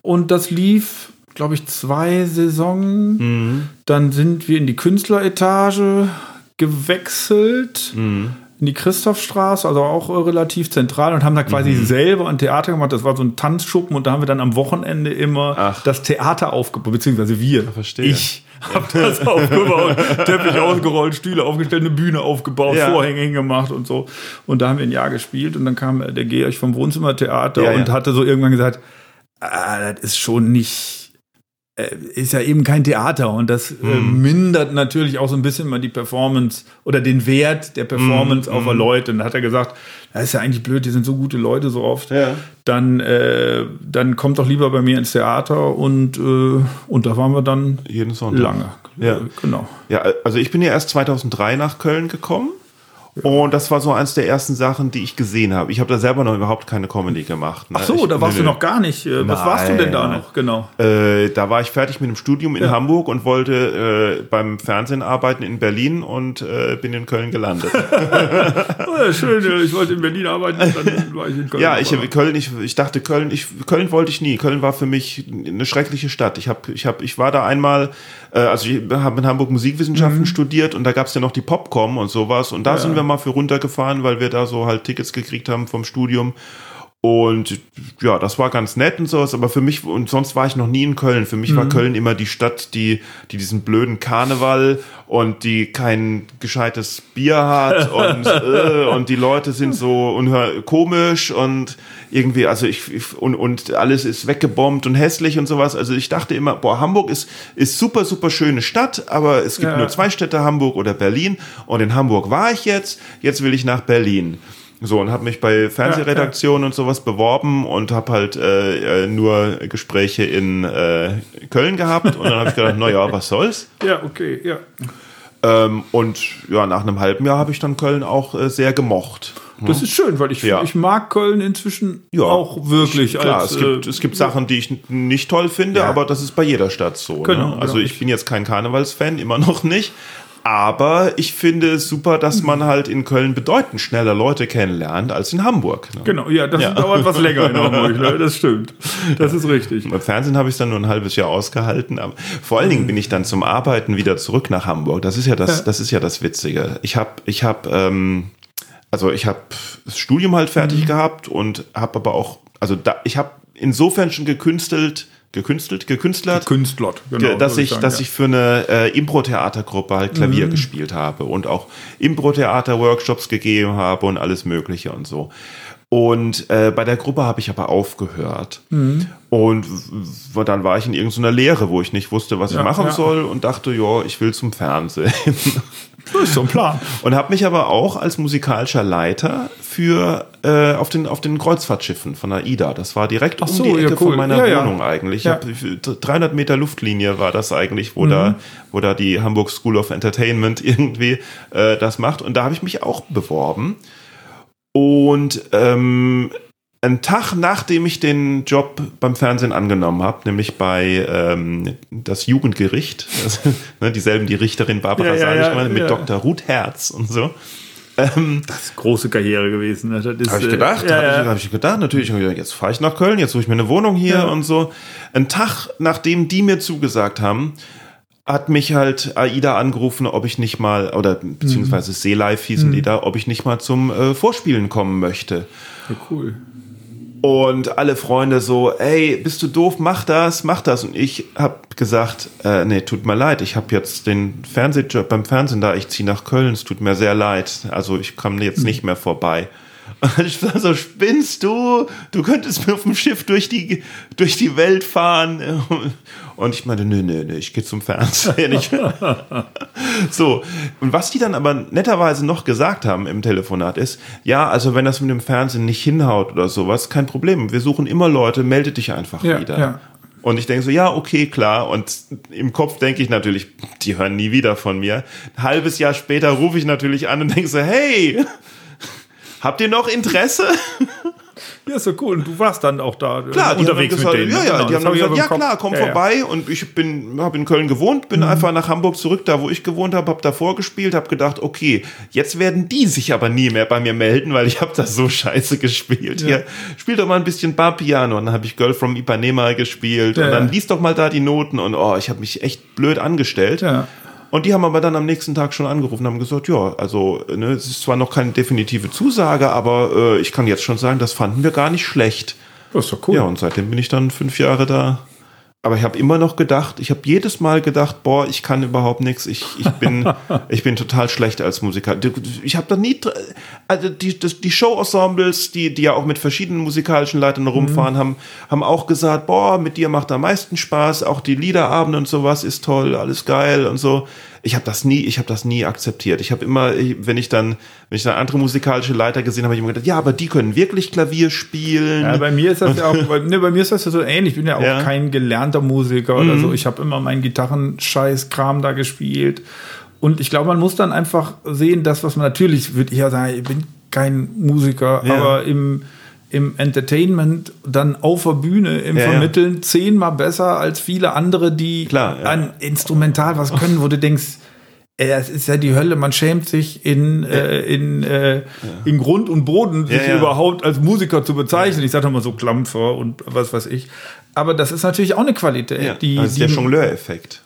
Und das lief, glaube ich, zwei Saisonen. Mhm. Dann sind wir in die Künstleretage gewechselt. Mhm in die Christophstraße, also auch äh, relativ zentral und haben da quasi mhm. selber ein Theater gemacht. Das war so ein Tanzschuppen und da haben wir dann am Wochenende immer Ach. das Theater aufgebaut, beziehungsweise wir. Verstehe. Ich habe das aufgebaut, Teppich ausgerollt, Stühle aufgestellt, eine Bühne aufgebaut, ja. Vorhänge hingemacht und so. Und da haben wir ein Jahr gespielt und dann kam der Georg vom Wohnzimmertheater ja, und ja. hatte so irgendwann gesagt, ah, das ist schon nicht äh, ist ja eben kein Theater und das äh, hm. mindert natürlich auch so ein bisschen mal die Performance oder den Wert der Performance hm. auf hm. Leute. Und da hat er gesagt, das ist ja eigentlich blöd, die sind so gute Leute so oft. Ja. Dann, äh, dann kommt doch lieber bei mir ins Theater und, äh, und da waren wir dann jeden Sonntag. lange. Ja. Genau. Ja, also ich bin ja erst 2003 nach Köln gekommen. Und das war so eins der ersten Sachen, die ich gesehen habe. Ich habe da selber noch überhaupt keine Comedy gemacht. Ne? Ach so, ich, da warst nö. du noch gar nicht. Äh, was Nein. warst du denn da noch? Genau. Äh, da war ich fertig mit dem Studium in ja. Hamburg und wollte äh, beim Fernsehen arbeiten in Berlin und äh, bin in Köln gelandet. oh ja, schön. Ich wollte in Berlin arbeiten, dann war ich in Köln. Ja, ich, Köln, ich, ich dachte Köln, ich, Köln wollte ich nie. Köln war für mich eine schreckliche Stadt. Ich, hab, ich, hab, ich war da einmal äh, also ich habe in Hamburg Musikwissenschaften mhm. studiert und da gab es ja noch die Popcom und sowas und da ja. sind wir mal für runtergefahren, weil wir da so halt Tickets gekriegt haben vom Studium. Und ja, das war ganz nett und sowas, aber für mich, und sonst war ich noch nie in Köln. Für mich mhm. war Köln immer die Stadt, die, die diesen blöden Karneval und die kein gescheites Bier hat und, äh, und die Leute sind so unhör komisch und irgendwie, also ich, ich, und, und alles ist weggebombt und hässlich und sowas. Also ich dachte immer, boah, Hamburg ist, ist super, super schöne Stadt, aber es gibt ja. nur zwei Städte, Hamburg oder Berlin. Und in Hamburg war ich jetzt, jetzt will ich nach Berlin. So, und habe mich bei Fernsehredaktionen ja, ja. und sowas beworben und habe halt äh, äh, nur Gespräche in äh, Köln gehabt. Und dann habe ich gedacht, naja, was soll's? Ja, okay, ja. Ähm, und ja, nach einem halben Jahr habe ich dann Köln auch äh, sehr gemocht. Das hm? ist schön, weil ich, ja. ich mag Köln inzwischen ja. auch wirklich. Klar, als, es, gibt, äh, es gibt Sachen, die ich nicht toll finde, ja. aber das ist bei jeder Stadt so. Ne? Genau, ne? Also ich bin jetzt kein Karnevalsfan, immer noch nicht. Aber ich finde es super, dass man halt in Köln bedeutend schneller Leute kennenlernt als in Hamburg. Ne? Genau, ja, das ja. dauert was länger in Hamburg, ne? das stimmt. Das ist richtig. Im Fernsehen habe ich es dann nur ein halbes Jahr ausgehalten. Aber vor allen Dingen bin ich dann zum Arbeiten wieder zurück nach Hamburg. Das ist ja das, ja. das ist ja das Witzige. Ich habe, ich habe, ähm, also ich habe das Studium halt fertig mhm. gehabt und habe aber auch, also da, ich habe insofern schon gekünstelt, gekünstelt, gekünstlert, gekünstlert genau, dass ich, sagen, dass ja. ich für eine äh, Impro-Theatergruppe halt Klavier mhm. gespielt habe und auch Impro-Theater-Workshops gegeben habe und alles Mögliche und so. Und äh, bei der Gruppe habe ich aber aufgehört. Mhm. Und dann war ich in irgendeiner Lehre, wo ich nicht wusste, was ja, ich machen ja. soll und dachte, ja, ich will zum Fernsehen. Das ist so ein Plan. Und habe mich aber auch als musikalischer Leiter für äh, auf den auf den Kreuzfahrtschiffen von AIDA. Das war direkt so, um die Ecke ja, cool. von meiner ja, Wohnung ja. eigentlich. Hab, 300 Meter Luftlinie war das eigentlich, wo mhm. da wo da die Hamburg School of Entertainment irgendwie äh, das macht. Und da habe ich mich auch beworben. Und ähm, einen Tag nachdem ich den Job beim Fernsehen angenommen habe, nämlich bei ähm, das Jugendgericht, also, ne, dieselben die Richterin Barbara ja, ja, ja, mit ja. Dr. Ruth Herz und so. Ähm, das ist große Karriere gewesen. Ne? Habe ich gedacht, ja, habe ich, hab ich, gedacht, natürlich, jetzt fahre ich nach Köln, jetzt suche ich mir eine Wohnung hier und so. Ein Tag, nachdem die mir zugesagt haben, hat mich halt AIDA angerufen, ob ich nicht mal, oder beziehungsweise mhm. Seelife hießen mhm. die da, ob ich nicht mal zum äh, Vorspielen kommen möchte. Ja, cool. Und alle Freunde so, ey, bist du doof, mach das, mach das. Und ich habe gesagt, äh, nee, tut mir leid, ich habe jetzt den Fernsehjob beim Fernsehen da, ich ziehe nach Köln, es tut mir sehr leid. Also ich komme jetzt nicht mehr vorbei. Und ich war so, spinnst du? Du könntest mir auf dem Schiff durch die, durch die Welt fahren. Und ich meinte, nö, nö, nö, ich gehe zum Fernsehen. so, und was die dann aber netterweise noch gesagt haben im Telefonat ist, ja, also wenn das mit dem Fernsehen nicht hinhaut oder sowas, kein Problem. Wir suchen immer Leute, melde dich einfach ja, wieder. Ja. Und ich denke so, ja, okay, klar. Und im Kopf denke ich natürlich, die hören nie wieder von mir. Ein halbes Jahr später rufe ich natürlich an und denke so, hey, habt ihr noch Interesse? Ja, ist so cool. Und du warst dann auch da äh, klar, unterwegs gesagt, mit denen. Ja, ja, genau, die haben dann gesagt, ja klar, komm ja, vorbei. Ja. Und ich bin, habe in Köln gewohnt, bin mhm. einfach nach Hamburg zurück, da wo ich gewohnt habe, habe davor gespielt, habe gedacht, okay, jetzt werden die sich aber nie mehr bei mir melden, weil ich habe das so scheiße gespielt. Ja. Hier, spiel doch mal ein bisschen Bar-Piano. Und dann habe ich Girl from Ipanema gespielt. Und dann liest doch mal da die Noten. Und oh, ich habe mich echt blöd angestellt. Ja. Und die haben aber dann am nächsten Tag schon angerufen und haben gesagt, ja, also ne, es ist zwar noch keine definitive Zusage, aber äh, ich kann jetzt schon sagen, das fanden wir gar nicht schlecht. Das ist doch cool. Ja, und seitdem bin ich dann fünf Jahre da aber ich habe immer noch gedacht, ich habe jedes Mal gedacht, boah, ich kann überhaupt nichts. Ich, ich bin ich bin total schlecht als Musiker. Ich habe da nie also die das, die Show-Ensembles, die die ja auch mit verschiedenen musikalischen Leitern rumfahren, mhm. haben haben auch gesagt, boah, mit dir macht am meisten Spaß. Auch die Liederabende und sowas ist toll, alles geil und so ich habe das nie, ich habe das nie akzeptiert. Ich habe immer, wenn ich dann, wenn ich dann andere musikalische Leiter gesehen habe, ich immer gedacht, ja, aber die können wirklich Klavier spielen. Ja, bei mir ist das ja auch, ne, bei mir ist das ja so ähnlich. Ich bin ja auch ja. kein gelernter Musiker mhm. oder so. Ich habe immer meinen Gitarrenscheiß-Kram da gespielt. Und ich glaube, man muss dann einfach sehen, das, was man natürlich, würde ich ja sagen, ich bin kein Musiker, ja. aber im im Entertainment dann auf der Bühne im ja, Vermitteln ja. zehnmal besser als viele andere, die Klar, ja. ein Instrumental was können, wo du denkst, es ist ja die Hölle, man schämt sich in, äh, in, äh, in Grund und Boden, sich überhaupt als Musiker zu bezeichnen. Ich sage mal so Klampfer und was weiß ich. Aber das ist natürlich auch eine Qualität. Die, also der Jongleur-Effekt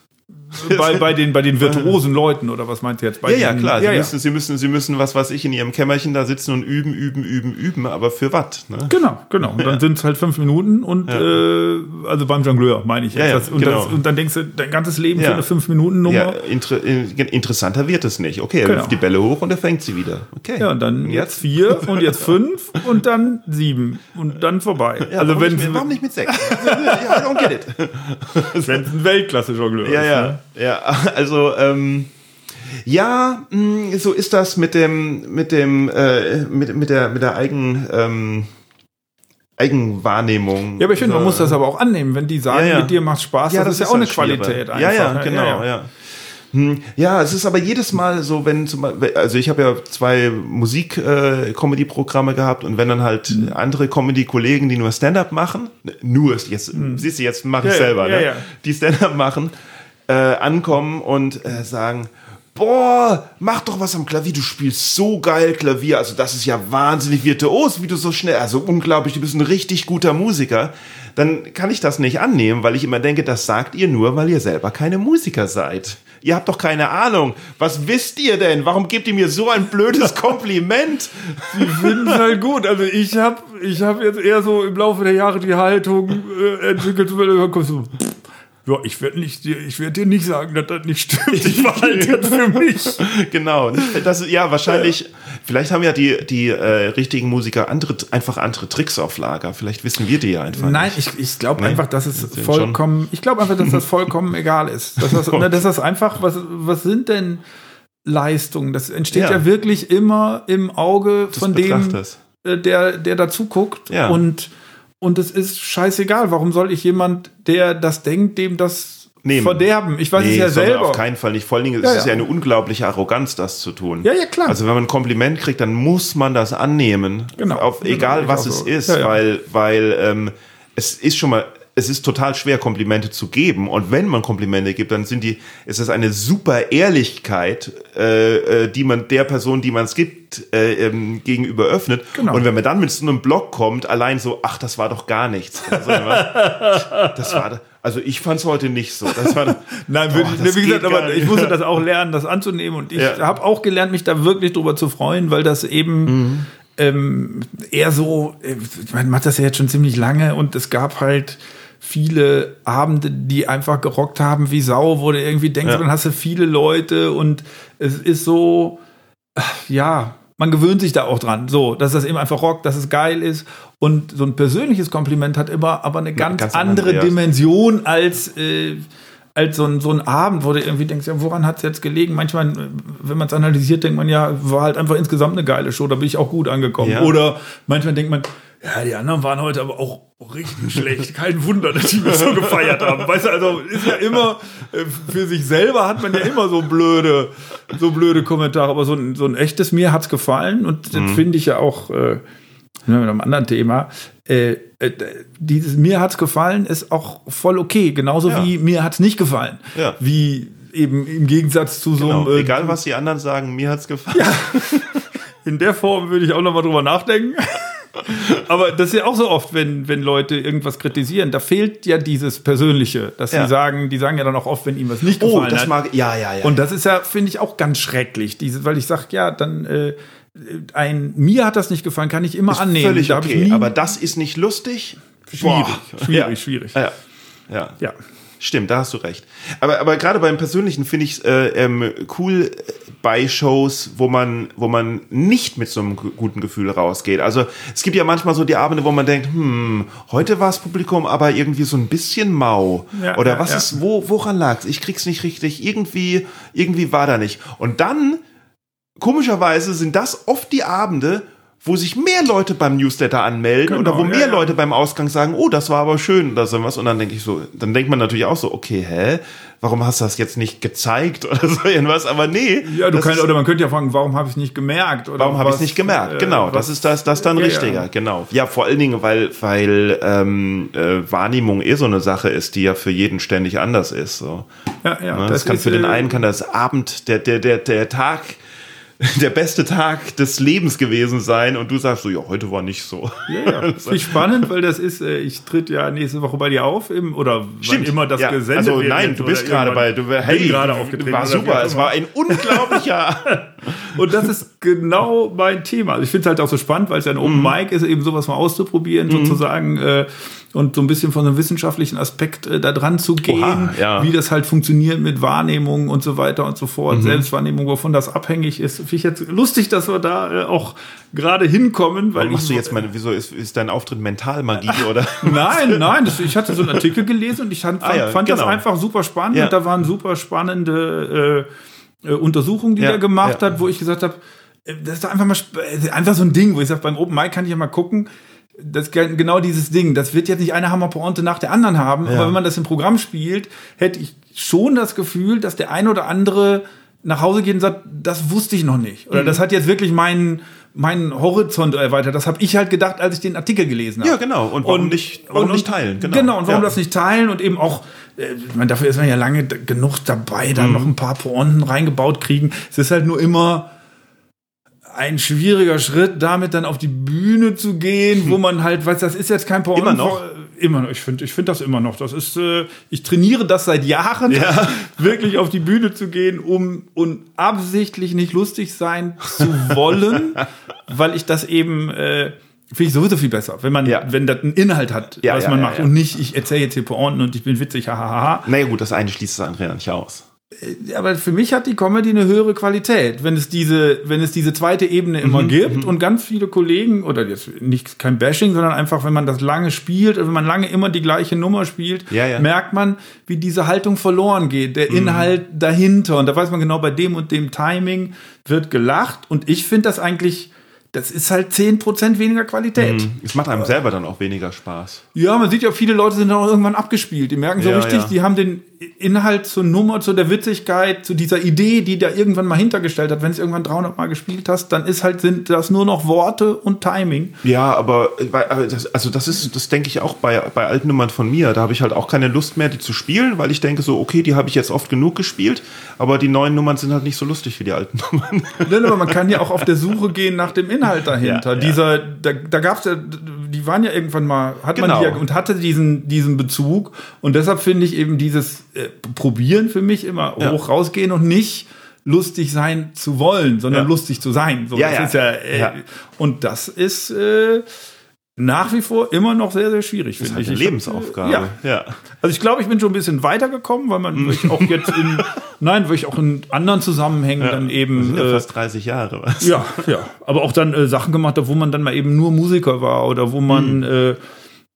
bei, bei, den, bei den virtuosen Leuten oder was meint ihr jetzt? Bei ja, ja, den, klar. Ja, sie, Müssen, sie, müssen, sie müssen, was weiß ich, in ihrem Kämmerchen da sitzen und üben, üben, üben, üben, aber für was? Ne? Genau, genau. Und dann ja. sind es halt fünf Minuten und äh, also beim Jongleur meine ich jetzt. Das, und, genau. das, und, dann denkst du, dein ganzes Leben für eine fünf Minuten Nummer. Ja, inter, interessanter wird es nicht. Okay, er genau. wirft die Bälle hoch und er fängt sie wieder. Okay. Ja, und dann jetzt vier und jetzt fünf und dann sieben und dann vorbei. also warum, wenn, nicht mit, warum nicht mit sechs? I don't get it. Wenn es ein Weltklasse-Jongleur ja, ist. Ja, ne? Ja. Also, ähm, ja, mh, mm, so ist das mit dem, mit dem, äh, mit, mit der, mit der Eigen, ähm, Eigenwahrnehmung. Ja, aber ich finde, man muss das aber auch annehmen, wenn die sagen, ja, ja. mit dir macht Spaß, ja, das, das ist ja auch eine Qualität einfach. Ja, ja, ne? genau, ja. ja. Hm, ja, es ist aber jedes Mal so, wenn zum Beispiel, also ich habe ja zwei Musik-Comedy-Programme äh, gehabt und wenn dann halt mhm. andere Comedy-Kollegen, die nur Stand-up machen, nur jetzt, mhm. siehst du, jetzt mache ich selber, ne? die Stand-up machen, äh, ankommen und äh, sagen, boah, mach doch was am Klavier, du spielst so geil Klavier, also das ist ja wahnsinnig virtuos, wie du so schnell, also unglaublich, du bist ein richtig guter Musiker, dann kann ich das nicht annehmen, weil ich immer denke, das sagt ihr nur, weil ihr selber keine Musiker seid. Ihr habt doch keine Ahnung. Was wisst ihr denn? Warum gebt ihr mir so ein blödes Kompliment? Sie finden es halt gut. Also ich habe ich hab jetzt eher so im Laufe der Jahre die Haltung äh, entwickelt, so, ja, ich werde werde dir nicht sagen, dass das nicht stimmt. Ich behalte jetzt für mich. genau. Das, ja, wahrscheinlich, ja. vielleicht haben ja die, die äh, richtigen Musiker andere, einfach andere Tricks auf Lager. Vielleicht wissen wir die ja einfach. Nein, nicht. ich, ich glaube nee? einfach, dass es das vollkommen, ich glaube einfach, dass das vollkommen egal ist. Dass das, ne, dass das einfach, was, was sind denn Leistungen? Das entsteht ja, ja wirklich immer im Auge Des von dem, äh, der, der dazu guckt. Ja. Und und es ist scheißegal. Warum soll ich jemand, der das denkt, dem das Nehmen. verderben? Ich weiß nee, es ja selber. Auf keinen Fall nicht. Vor allen Dingen ja, ist es ja. ja eine unglaubliche Arroganz, das zu tun. Ja, ja, klar. Also wenn man ein Kompliment kriegt, dann muss man das annehmen. Genau. Auf, egal was es so. ist, ja, weil, weil ähm, es ist schon mal es ist total schwer, Komplimente zu geben. Und wenn man Komplimente gibt, dann sind die, ist es eine super Ehrlichkeit, äh, äh die man der Person, die man es gibt, äh, ähm, gegenüber öffnet. Genau. Und wenn man dann mit so einem Blog kommt, allein so, ach, das war doch gar nichts. Also, das war, also ich fand es heute nicht so. Das war, Nein, boah, ich, wie gesagt, aber ich musste das auch lernen, das anzunehmen. Und ich ja. habe auch gelernt, mich da wirklich drüber zu freuen, weil das eben mhm ähm, eher so, äh, man macht das ja jetzt schon ziemlich lange und es gab halt viele Abende, die einfach gerockt haben wie Sau, wo du irgendwie denkst, ja. dann hast du viele Leute und es ist so, ja, man gewöhnt sich da auch dran, so, dass das eben einfach rockt, dass es geil ist. Und so ein persönliches Kompliment hat immer aber eine ganz, ganz andere, andere Dimension als, äh, als so ein, so ein Abend, wo du irgendwie denkst, ja, woran hat es jetzt gelegen? Manchmal, wenn man es analysiert, denkt man, ja, war halt einfach insgesamt eine geile Show, da bin ich auch gut angekommen. Ja. Oder manchmal denkt man, ja, die anderen waren heute aber auch richtig schlecht. Kein Wunder, dass die mich so gefeiert haben. Weißt du, also ist ja immer, äh, für sich selber hat man ja immer so blöde, so blöde Kommentare. Aber so ein, so ein echtes mir hat's gefallen und das mhm. finde ich ja auch, äh, mit einem anderen Thema, äh, äh, dieses mir hat's gefallen ist auch voll okay. Genauso ja. wie mir hat's nicht gefallen. Ja. Wie eben im Gegensatz zu genau. so einem. Äh, Egal, was die anderen sagen, mir hat's gefallen. Ja. In der Form würde ich auch noch mal drüber nachdenken. Aber das ist ja auch so oft, wenn, wenn Leute irgendwas kritisieren, da fehlt ja dieses Persönliche, dass ja. sie sagen, die sagen ja dann auch oft, wenn ihnen was nicht gefallen oh, das hat. Mag, ja, ja, ja. Und das ist ja, finde ich, auch ganz schrecklich, diese, weil ich sage, ja, dann äh, ein, mir hat das nicht gefallen, kann ich immer ist annehmen. Völlig da okay, aber das ist nicht lustig. Schwierig, Boah. schwierig, ja. schwierig. Ja. ja. ja. Stimmt, da hast du recht. Aber, aber gerade beim Persönlichen finde ich es äh, ähm, cool bei Shows, wo man, wo man nicht mit so einem guten Gefühl rausgeht. Also es gibt ja manchmal so die Abende, wo man denkt, hm, heute war das Publikum aber irgendwie so ein bisschen mau. Ja, Oder was ja. ist, wo, woran lag's? Ich krieg's nicht richtig. Irgendwie, irgendwie war da nicht. Und dann, komischerweise, sind das oft die Abende, wo sich mehr Leute beim Newsletter anmelden genau, oder wo mehr ja, Leute beim Ausgang sagen, oh, das war aber schön oder sowas. Und dann denke ich so, dann denkt man natürlich auch so, okay, hä? Warum hast du das jetzt nicht gezeigt oder so irgendwas? Aber nee. Ja, du kannst, oder man könnte ja fragen, warum habe ich es nicht gemerkt? Oder warum habe ich es nicht gemerkt? Äh, genau, das ist das, das dann ja, richtiger, ja. genau. Ja, vor allen Dingen, weil, weil ähm, äh, Wahrnehmung eh so eine Sache ist, die ja für jeden ständig anders ist. So. Ja, ja. Ne? Das, das kann ist, für den äh, einen kann das Abend, der, der, der, der Tag der beste Tag des Lebens gewesen sein und du sagst so, ja, heute war nicht so. Ja, ja. Das ist spannend, weil das ist, äh, ich tritt ja nächste Woche bei dir auf, im, oder Stimmt. immer das ja, gesendet Also nein, du bist gerade bei, du hey, gerade aufgetreten. War super, es war ein unglaublicher. und das ist genau mein Thema. Also ich finde es halt auch so spannend, weil es ja ein Open mhm. Mic ist, eben sowas mal auszuprobieren, mhm. sozusagen, äh, und so ein bisschen von einem wissenschaftlichen Aspekt äh, da dran zu gehen, Oha, ja. wie das halt funktioniert mit Wahrnehmung und so weiter und so fort, mhm. Selbstwahrnehmung, wovon das abhängig ist. Finde ich jetzt lustig, dass wir da äh, auch gerade hinkommen. Weil Warum machst du jetzt mal, wieso ist, ist dein Auftritt Mentalmagie oder? nein, nein, das, ich hatte so einen Artikel gelesen und ich fand, ah, ja, fand genau. das einfach super spannend. Ja. Und da waren super spannende äh, äh, Untersuchungen, die er gemacht hat, wo ich gesagt habe, äh, das ist doch einfach mal äh, einfach so ein Ding, wo ich sage, beim Open Mic kann ich ja mal gucken, das genau dieses Ding. Das wird jetzt nicht eine Hammerpointe nach der anderen haben, ja. aber wenn man das im Programm spielt, hätte ich schon das Gefühl, dass der ein oder andere nach Hause geht und sagt, das wusste ich noch nicht. Oder mhm. das hat jetzt wirklich meinen meinen Horizont erweitert. Das habe ich halt gedacht, als ich den Artikel gelesen habe. Ja, genau. Und warum, und, nicht, warum und, nicht teilen? Genau. genau, und warum ja. das nicht teilen und eben auch, äh, meine, dafür ist man ja lange genug dabei, dann mhm. noch ein paar Pointen reingebaut kriegen. Es ist halt nur immer ein schwieriger Schritt, damit dann auf die Bühne zu gehen, wo man halt, weiß, das ist jetzt kein Porno. Immer noch? Immer noch. Ich finde, ich finde das immer noch. Das ist, äh, ich trainiere das seit Jahren, ja. wirklich auf die Bühne zu gehen, um und absichtlich nicht lustig sein zu wollen, weil ich das eben äh, finde ich sowieso viel besser, wenn man, ja. wenn das einen Inhalt hat, ja, was man macht und nicht, ich erzähle jetzt hier Pointen und ich bin witzig, hahaha. Naja gut, das eine schließt das andere nicht aus. Äh, aber für mich hat die Comedy eine höhere Qualität, wenn es diese, wenn es diese zweite Ebene immer mhm, gibt mhm. und ganz viele Kollegen oder jetzt nicht kein Bashing, sondern einfach, wenn man das lange spielt, wenn man lange immer die gleiche Nummer spielt, ja, ja. merkt man, wie diese Haltung verloren geht, der mhm. Inhalt dahinter und da weiß man genau, bei dem und dem Timing wird gelacht und ich finde das eigentlich das ist halt 10% weniger Qualität. Mhm. Es macht einem selber dann auch weniger Spaß. Ja, man sieht ja, viele Leute sind dann auch irgendwann abgespielt. Die merken so ja, richtig, die haben den Inhalt zur Nummer, zu der Witzigkeit, zu dieser Idee, die da irgendwann mal hintergestellt hat. Wenn du es irgendwann 300 Mal gespielt hast, dann ist halt, sind das nur noch Worte und Timing. Ja, aber, also das ist, das denke ich auch bei, bei alten Nummern von mir. Da habe ich halt auch keine Lust mehr, die zu spielen, weil ich denke so, okay, die habe ich jetzt oft genug gespielt, aber die neuen Nummern sind halt nicht so lustig wie die alten Nummern. Nein, aber man kann ja auch auf der Suche gehen nach dem Inhalt dahinter. Ja, Dieser, da, da gab es ja, die waren ja irgendwann mal, hat genau. man die ja und hatte diesen, diesen Bezug und deshalb finde ich eben dieses äh, Probieren für mich immer ja. hoch rausgehen und nicht lustig sein zu wollen, sondern Ja. lustig zu sein. So, Ja, das ja. Ist ja, äh, Ja. Und das ist äh, nach wie vor immer noch sehr, sehr schwierig, Das ist finde halt ich. eine Ich Lebensaufgabe. Ja. ja. Also ich glaube, ich bin schon ein bisschen weitergekommen, weil man wirklich auch jetzt in, nein, wirklich auch in anderen Zusammenhängen dann Das eben ja äh, fast 30 Jahre. Was? ja, ja. Aber auch dann äh, Sachen gemacht hat, wo man dann mal eben nur Musiker war oder wo man Mhm. äh,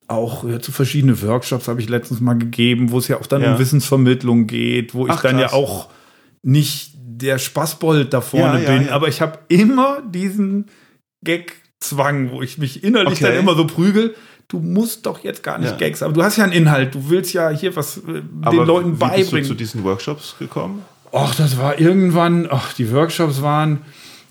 auch ja, zu verschiedene Workshops habe ich letztens mal gegeben, wo es ja auch dann Ja. um Wissensvermittlung geht, wo ich Ach, dann ja krass. auch nicht der Spaßbold da vorne Ja, ja, bin, ja. aber ich habe immer diesen Gag-Zwang, wo ich mich innerlich Okay. dann immer so prügel. Du musst doch jetzt gar nicht Ja. Gags, aber du hast ja einen Inhalt. Du willst ja hier was äh, den Leuten wie bist du beibringen. zu diesen Workshops gekommen? Ach, das war irgendwann, ach, die Workshops waren,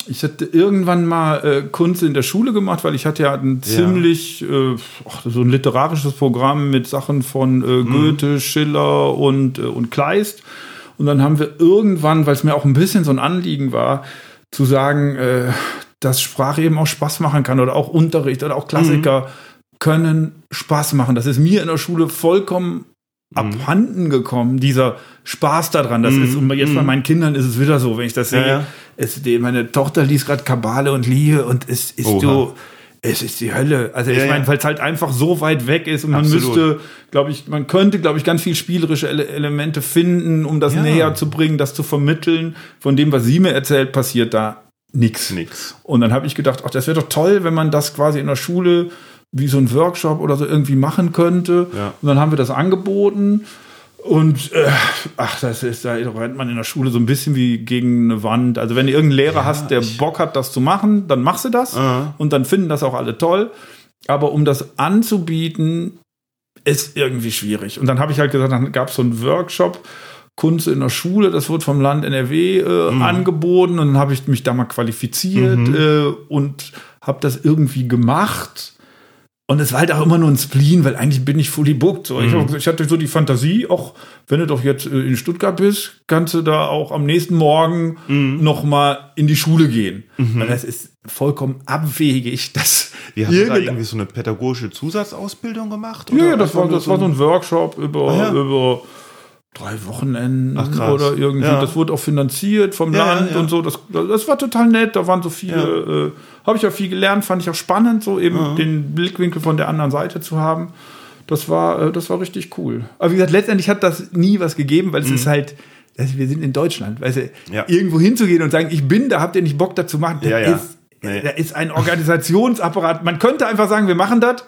ich hatte irgendwann mal äh, Kunst in der Schule gemacht, weil ich hatte ja ein ziemlich, äh, ach, so ein literarisches Programm mit Sachen von äh, Goethe, Schiller und, äh, und Kleist. Und dann haben wir irgendwann, weil es mir auch ein bisschen so ein Anliegen war, zu sagen, äh, dass Sprache eben auch Spaß machen kann oder auch Unterricht oder auch Klassiker können Spaß machen. Das ist mir in der Schule vollkommen abhanden gekommen, dieser Spaß daran. Das ist, und jetzt bei meinen Kindern ist es wieder so, wenn ich das sehe. Ja, ja. Es, die, meine Tochter liest gerade Kabale und Liebe und es ist Oha. so, es ist die Hölle. Also ich Ja, meine, ja. weil es halt einfach so weit weg ist und man Absolut. müsste, glaube ich, man könnte, glaube ich, ganz viel spielerische Ele Elemente finden, um das näher zu bringen, das zu vermitteln. Von dem, was sie mir erzählt, passiert da nichts. Nix. Und dann habe ich gedacht, ach, das wäre doch toll, wenn man das quasi in der Schule wie so ein Workshop oder so irgendwie machen könnte. Ja. Und dann haben wir das angeboten. Und äh, ach, das ist, da rennt man in der Schule so ein bisschen wie gegen eine Wand. Also wenn du irgendeinen Lehrer hast, der Bock hat, das zu machen, dann machst du das. Aha. Und dann finden das auch alle toll. Aber um das anzubieten, ist irgendwie schwierig. Und dann habe ich halt gesagt, dann gab es so einen Workshop, Kunst in der Schule, das wird vom Land NRW äh, Mhm. angeboten. Und dann habe ich mich da mal qualifiziert äh, und habe das irgendwie gemacht. Und es war halt auch immer nur ein Spleen, weil eigentlich bin ich fully booked. So. Mhm. Ich, ich hatte so die Fantasie, auch wenn du doch jetzt äh, in Stuttgart bist, kannst du da auch am nächsten Morgen Mhm. noch mal in die Schule gehen. Weil das ist vollkommen abwegig, dass hast du da irgendwie so eine pädagogische Zusatzausbildung gemacht? ja, ja, Oder das war, das war so ein Workshop über, Ah, ja. über drei Wochenenden Ach, oder irgendwie. Ja. Das wurde auch finanziert vom Ja, Land ja. und so. Das, das war total nett. Da waren so viele, äh, habe ich auch viel gelernt, fand ich auch spannend, so eben den Blickwinkel von der anderen Seite zu haben. Das war, äh, das war richtig cool. Aber wie gesagt, letztendlich hat das nie was gegeben, weil es ist halt, also wir sind in Deutschland, weißt du, Mhm. Irgendwo hinzugehen und sagen, ich bin da, habt ihr nicht Bock dazu machen? Das ist, Nee. da ist ein Organisationsapparat. Man könnte einfach sagen, wir machen das,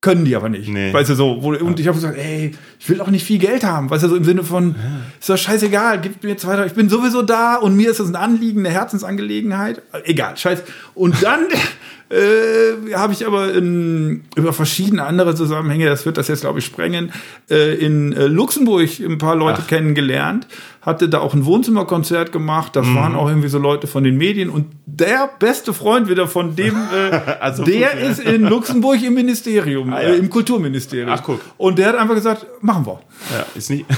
können die aber nicht. Nee. Weißt du so, wo, und ich habe gesagt, ey, ich will auch nicht viel Geld haben, weißt du, so im Sinne von, ist doch scheißegal, gib mir zwei, drei- ich bin sowieso da und mir ist das ein Anliegen, eine Herzensangelegenheit, egal, scheiß. Und dann äh, habe ich aber in, über verschiedene andere Zusammenhänge, das wird das jetzt glaube ich sprengen, äh, in äh, Luxemburg ein paar Leute kennengelernt, hatte da auch ein Wohnzimmerkonzert gemacht, das waren auch irgendwie so Leute von den Medien und der beste Freund wieder von dem, äh, Also der gut, ja. ist in Luxemburg im Ministerium, ja. äh, im Kulturministerium. Ach, guck. Und der hat einfach gesagt, machen wir. Ja, ist nicht.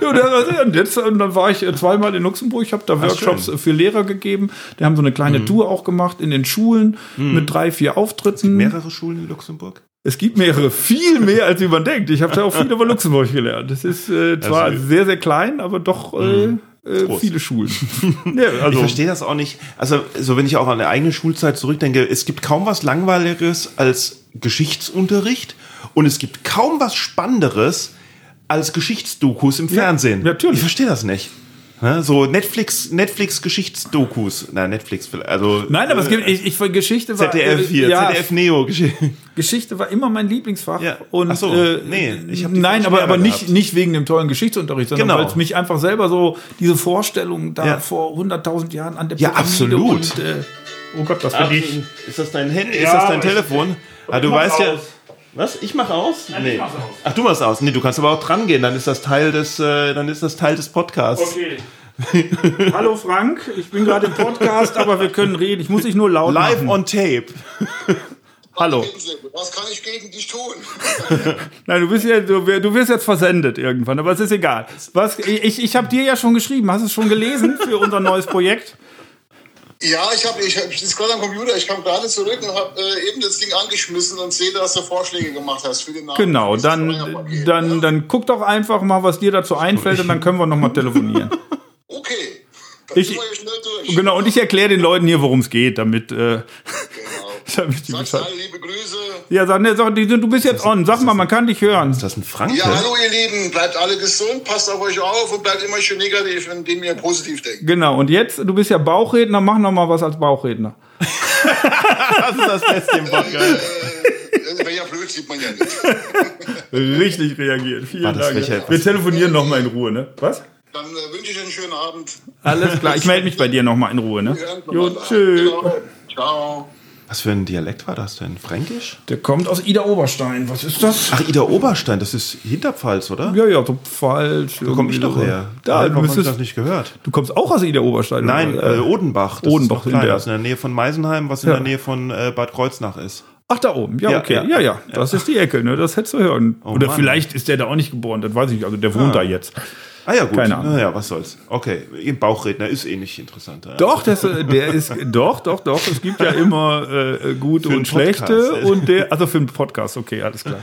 Ja, und, jetzt, und dann war ich äh, zweimal in Luxemburg, ich habe da Workshops äh, für Lehrer gegeben. Die haben so eine kleine Tour auch gemacht in den Schulen mit drei, vier Auftritten. Mehrere Schulen in Luxemburg? Es gibt mehrere, viel mehr, als wie man denkt. Ich habe da auch viel über Luxemburg gelernt. Das ist äh, zwar Also- sehr, sehr klein, aber doch äh, äh, Groß. viele Schulen. ja, Ich also, verstehe das auch nicht. Also, so wenn ich auch an eine eigene Schulzeit zurückdenke, es gibt kaum was Langweiligeres als Geschichtsunterricht und es gibt kaum was Spannenderes als Geschichtsdokus im Fernsehen. natürlich. Ich verstehe das nicht. Ja, So Netflix, Netflix Geschichtsdokus. Nein, Netflix, also. Nein, aber es gibt, ich, ich Geschichte war. ZDF hier, ja, ZDF Neo. Gesch- Geschichte war immer mein Lieblingsfach. Ja. Und, Ach so, äh, nee, ich hab nein, aber, aber nicht, gehabt. nicht wegen dem tollen Geschichtsunterricht, sondern Genau. weil es mich einfach selber so diese Vorstellung da Ja. vor 100.000 Jahren an der Ja, Pyramide absolut. Und, äh, oh Gott, das finde ich. ist das dein Handy? Ja, ist das dein aber ich- Telefon? Ah, du mach's weißt ja. Was? Ich mach aus? ich mach's aus. Ach, du machst aus. Nee, du kannst aber auch dran gehen, dann ist das Teil des, äh, dann ist das Teil des Podcasts. Okay. Hallo Frank, ich bin gerade im Podcast, aber wir können reden. Ich muss dich nur laut Live machen. on tape. Hallo. Was kann ich gegen dich tun? Nein, du bist ja, du, du wirst jetzt versendet irgendwann, aber es ist egal. Was, ich ich habe dir ja schon geschrieben. Hast du es schon gelesen für unser neues Projekt? Ja, ich habe ich, ich sitze gerade am Computer, ich kam gerade zurück und habe äh, eben das Ding angeschmissen und sehe, dass du Vorschläge gemacht hast für den Namen. Genau, dann, dann, ne? dann guck doch einfach mal, was dir dazu einfällt und dann können wir noch mal telefonieren. Okay, Ich, genau, und ich erkläre den Leuten hier, worum es geht, damit, äh. damit die Bescheid. liebe Grüße. Ja, sag, ne, sag, du bist jetzt on. Sag mal, man kann dich hören. Ist das ein Frank? Ja, hallo ihr Lieben, bleibt alle gesund, passt auf euch auf und bleibt immer schön negativ, indem ihr positiv denkt. Genau, und jetzt, du bist ja Bauchredner, mach noch mal was als Bauchredner. das ist das Beste im Podcast. Äh, Wäre ja blöd, sieht man ja nicht. Richtig reagiert. Vielen Dank. Wir telefonieren noch mal in Ruhe, ne? Was? Dann äh, wünsche ich einen schönen Abend. Alles klar, ich melde mich bei dir noch mal in Ruhe, ne? Jo, tschüss. Ciao. Was für ein Dialekt war das denn? Fränkisch? Der kommt aus Ida Oberstein. Was ist das? Ach, Ida Oberstein, das ist Hinterpfalz, oder? Ja, ja, so Pfalz. Da komme ich doch her. Da, du hast das nicht gehört. Du kommst auch aus Ida Oberstein? Nein, äh, Odenbach. Das Odenbach ist, klein, das ist in der Nähe von Meisenheim, was in ja. der Nähe von äh, Bad Kreuznach ist. Ach, da oben. Ja, okay. Ja, ja. ja. Das ist die Ecke, ne? Das hättest du hören. Oh, Oder Mann. vielleicht ist der da auch nicht geboren, das weiß ich nicht. Also der wohnt ah. da jetzt. Ah ja, gut. Keine Ahnung. Naja, was soll's. Okay, Bauchredner ist eh nicht interessant. Ja. Doch, das, der ist, doch, doch, doch. Es gibt ja immer äh, gute und schlechte. Podcast, und der, also für einen Podcast, okay, alles klar.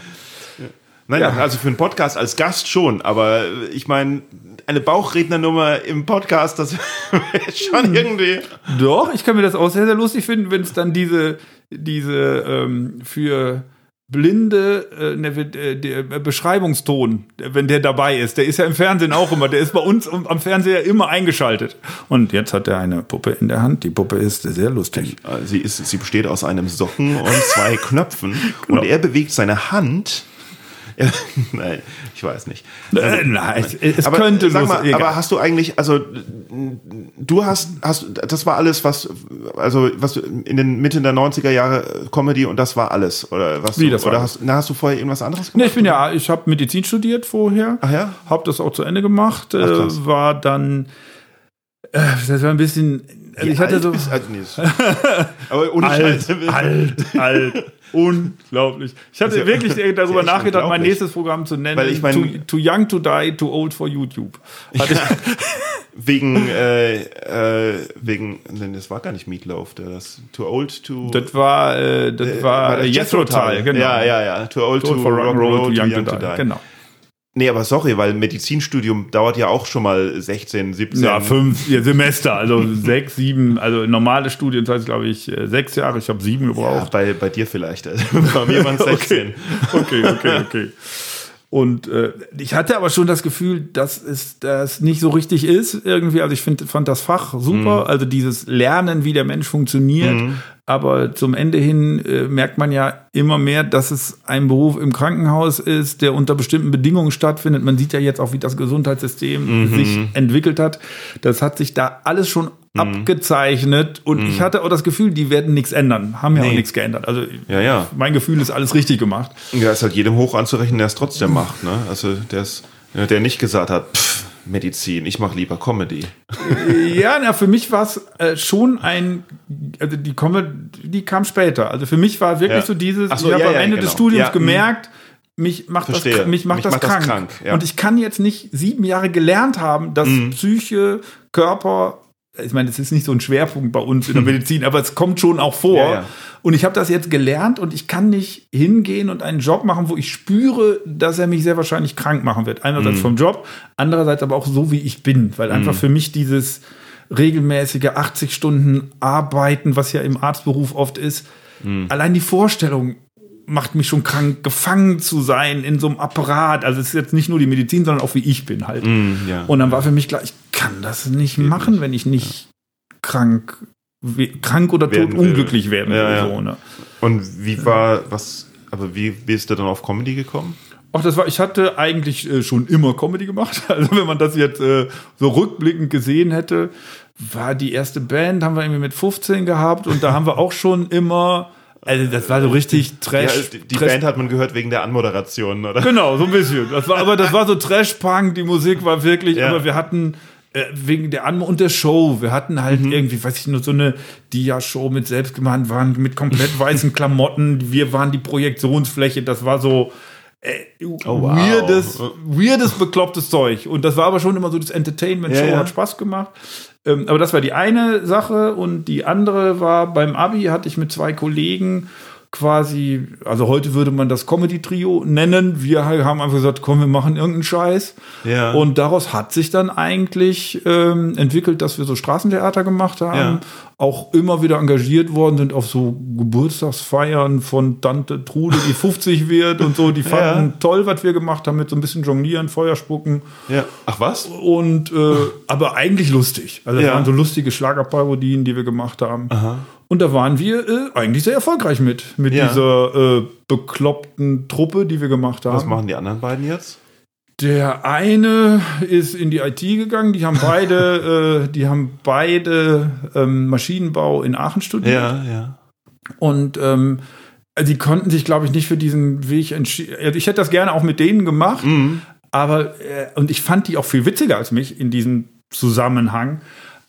Ja. Nein, ja. also für einen Podcast als Gast schon, aber ich meine, eine Bauchrednernummer im Podcast, das ist schon hm. irgendwie. Doch, ich kann mir das auch sehr, sehr lustig finden, wenn es dann diese, diese ähm, für blinde äh, ne, äh, der Beschreibungston, wenn der dabei ist. Der ist ja im Fernsehen auch immer. Der ist bei uns am Fernseher immer eingeschaltet. Und jetzt hat er eine Puppe in der Hand. Die Puppe ist sehr lustig. Sie, ist, sie besteht aus einem Socken und zwei Knöpfen. Genau. Und er bewegt seine Hand nein, ich weiß nicht. Also, nein, nein, es, aber, könnte sag mal, aber hast du eigentlich, also du hast, hast, das war alles, was, also was in den Mitte der 90er Jahre Comedy und das war alles, oder was? Wie, das oder hast, na, hast du vorher irgendwas anderes gemacht? Nee, ich bin ja, ich habe Medizin studiert vorher. Ach ja? Hab das auch zu Ende gemacht, Ach, äh, war dann, äh, das war ein bisschen, also ich hatte so. Bist, also, nee, aber ohne alt, Scheiße. Alt, alt. Unglaublich. Ich hatte wirklich darüber nachgedacht, mein nächstes Programm zu nennen. Weil ich mein, too, too, Young to Die, Too Old for YouTube. Ja, wegen, äh, äh, wegen, denn das war gar nicht Meatloaf, das Too Old to. Das war, äh, das äh, war, war Jethro Tull, genau. Ja, ja, ja. Too Old, too old to for Rock, Roll, Too Young, young to, to, Die. Genau. Nee, aber sorry, weil Medizinstudium dauert ja auch schon mal 16, 17. Ja, fünf Semester, also sechs, sieben, also normale Studienzeit, glaube ich, äh, sechs Jahre. Ich habe sieben gebraucht. Ja, bei, bei dir vielleicht. Also bei mir waren es 16. okay, okay, okay. okay. Und äh, ich hatte aber schon das Gefühl, dass es das nicht so richtig ist irgendwie. Also ich find, fand das Fach super, mhm. also dieses Lernen, wie der Mensch funktioniert. Mhm. Aber zum Ende hin äh, merkt man ja immer mehr, dass es ein Beruf im Krankenhaus ist, der unter bestimmten Bedingungen stattfindet. Man sieht ja jetzt auch, wie das Gesundheitssystem mhm. sich entwickelt hat. Das hat sich da alles schon mhm. abgezeichnet und ich mhm. hatte auch das Gefühl, die werden nichts ändern. Haben ja nee. auch nichts geändert. Also ja, ja. mein Gefühl ist alles richtig gemacht. Ja, ist halt jedem hoch anzurechnen, der es trotzdem macht. Ne? Also der, der nicht gesagt hat, pff, Medizin, ich mache lieber Comedy. ja, na, für mich war es äh, schon ein, also die Comedy, die kam später. Also für mich war wirklich ja. so dieses, so, ich habe ja, am Ende genau. des Studiums ja, gemerkt, mich macht Verstehe. das, mich macht mich das macht krank. Das krank Und ich kann jetzt nicht sieben Jahre gelernt haben, dass mhm. Psyche, Körper ich meine, das ist nicht so ein Schwerpunkt bei uns in der Medizin, aber es kommt schon auch vor. Ja, ja. Und ich habe das jetzt gelernt und ich kann nicht hingehen und einen Job machen, wo ich spüre, dass er mich sehr wahrscheinlich krank machen wird. Einerseits mhm. vom Job, andererseits aber auch so, wie ich bin, weil einfach mhm. für mich dieses regelmäßige 80 Stunden Arbeiten, was ja im Arztberuf oft ist, mhm. allein die Vorstellung, macht mich schon krank, gefangen zu sein in so einem Apparat. Also es ist jetzt nicht nur die Medizin, sondern auch wie ich bin halt. Mm, ja. Und dann war für mich klar, ich kann das nicht Geht machen, nicht. wenn ich nicht ja. krank, krank oder tot unglücklich werden ja, will. So, ne? Und wie war, was, aber wie bist du dann auf Comedy gekommen? Ach, das war, ich hatte eigentlich äh, schon immer Comedy gemacht. Also wenn man das jetzt äh, so rückblickend gesehen hätte, war die erste Band, haben wir irgendwie mit 15 gehabt und da haben wir auch schon immer also das war so richtig Trash. Ja, die, die Trash Band hat man gehört wegen der Anmoderation, oder? Genau, so ein bisschen. Das war, aber das war so Trash-Punk, die Musik war wirklich, ja. aber wir hatten äh, wegen der Anmo und der Show, wir hatten halt mhm. irgendwie, weiß ich nur, so eine Dia-Show mit selbstgemachten waren mit komplett weißen Klamotten. Wir waren die Projektionsfläche, das war so. Äh, oh, wow. weirdes, weirdes, beklopptes Zeug. Und das war aber schon immer so das Entertainment-Show, ja, ja. hat Spaß gemacht. Ähm, aber das war die eine Sache und die andere war beim Abi hatte ich mit zwei Kollegen quasi, also heute würde man das Comedy-Trio nennen. Wir haben einfach gesagt, komm, wir machen irgendeinen Scheiß. Ja. Und daraus hat sich dann eigentlich ähm, entwickelt, dass wir so Straßentheater gemacht haben, Ja. auch immer wieder engagiert worden sind auf so Geburtstagsfeiern von Tante Trude, die 50 wird und so. Die fanden toll, was wir gemacht haben mit so ein bisschen Jonglieren, Feuerspucken Ja. Ach was? und äh, aber eigentlich lustig. Also das Ja. waren so lustige Schlagerparodien, die wir gemacht haben. Und da waren wir äh, eigentlich sehr erfolgreich mit, mit Ja. dieser äh, bekloppten Truppe, die wir gemacht haben. Was machen die anderen beiden jetzt? Der eine ist in die IT gegangen, die haben beide, äh, die haben beide ähm, Maschinenbau in Aachen studiert. Ja, ja. Und ähm, die konnten sich, glaube ich, nicht für diesen Weg entschieden. Ich hätte das gerne auch mit denen gemacht, Mhm. aber äh, und ich fand die auch viel witziger als mich in diesem Zusammenhang.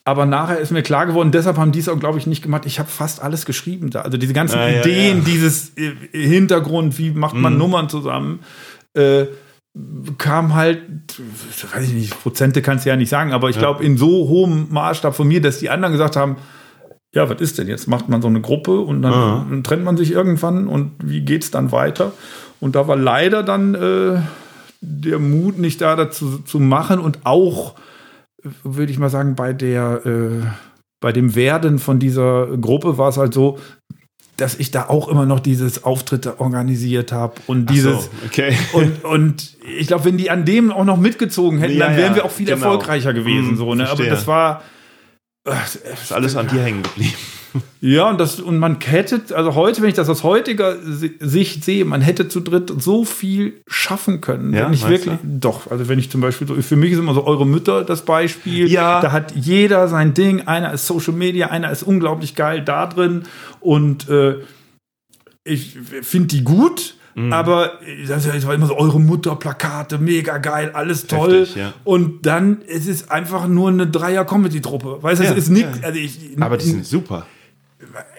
Aber nachher ist mir klar geworden, deshalb haben die es auch, glaube ich, nicht gemacht. Ich habe fast alles geschrieben da. Also diese ganzen Ah, ja, Ideen, ja. dieses äh, Hintergrund, wie macht man Mhm. Nummern zusammen, äh, kam halt, weiß ich nicht, Prozente kannst du ja nicht sagen, aber ich glaube, in so hohem Maßstab von mir, dass die anderen gesagt haben, ja, was ist denn jetzt? Macht man so eine Gruppe und dann, Ja. dann trennt man sich irgendwann und wie geht's dann weiter? Und da war leider dann äh, der Mut nicht da, dazu zu machen und auch, würde ich mal sagen, bei der, äh, bei dem Werden von dieser Gruppe war es halt so, dass ich da auch immer noch dieses Auftritte organisiert habe und dieses so, okay. und, und ich glaube, wenn die an dem auch noch mitgezogen hätten, Ja, dann wären wir auch viel genau. erfolgreicher gewesen. Hm, so, ne? Aber das war. Ist alles an dir hängen geblieben. Ja, und, das, und man hätte, also heute, wenn ich das aus heutiger Si- Sicht sehe, man hätte zu dritt so viel schaffen können. Ja, wenn ich meinst wirklich, doch, also wenn ich zum Beispiel, so, für mich ist immer so eure Mütter das Beispiel. Ja. Da hat jeder sein Ding, einer ist Social Media, einer ist unglaublich geil da drin und äh, ich finde die gut. Mhm. Aber das war immer so eure Mutter-Plakate, mega geil, alles toll. Heftig, ja. Und dann es ist es einfach nur eine Dreier-Comedy-Truppe. Weißt du, Ja, es ist nix. ja. Also ich, Aber die sind super.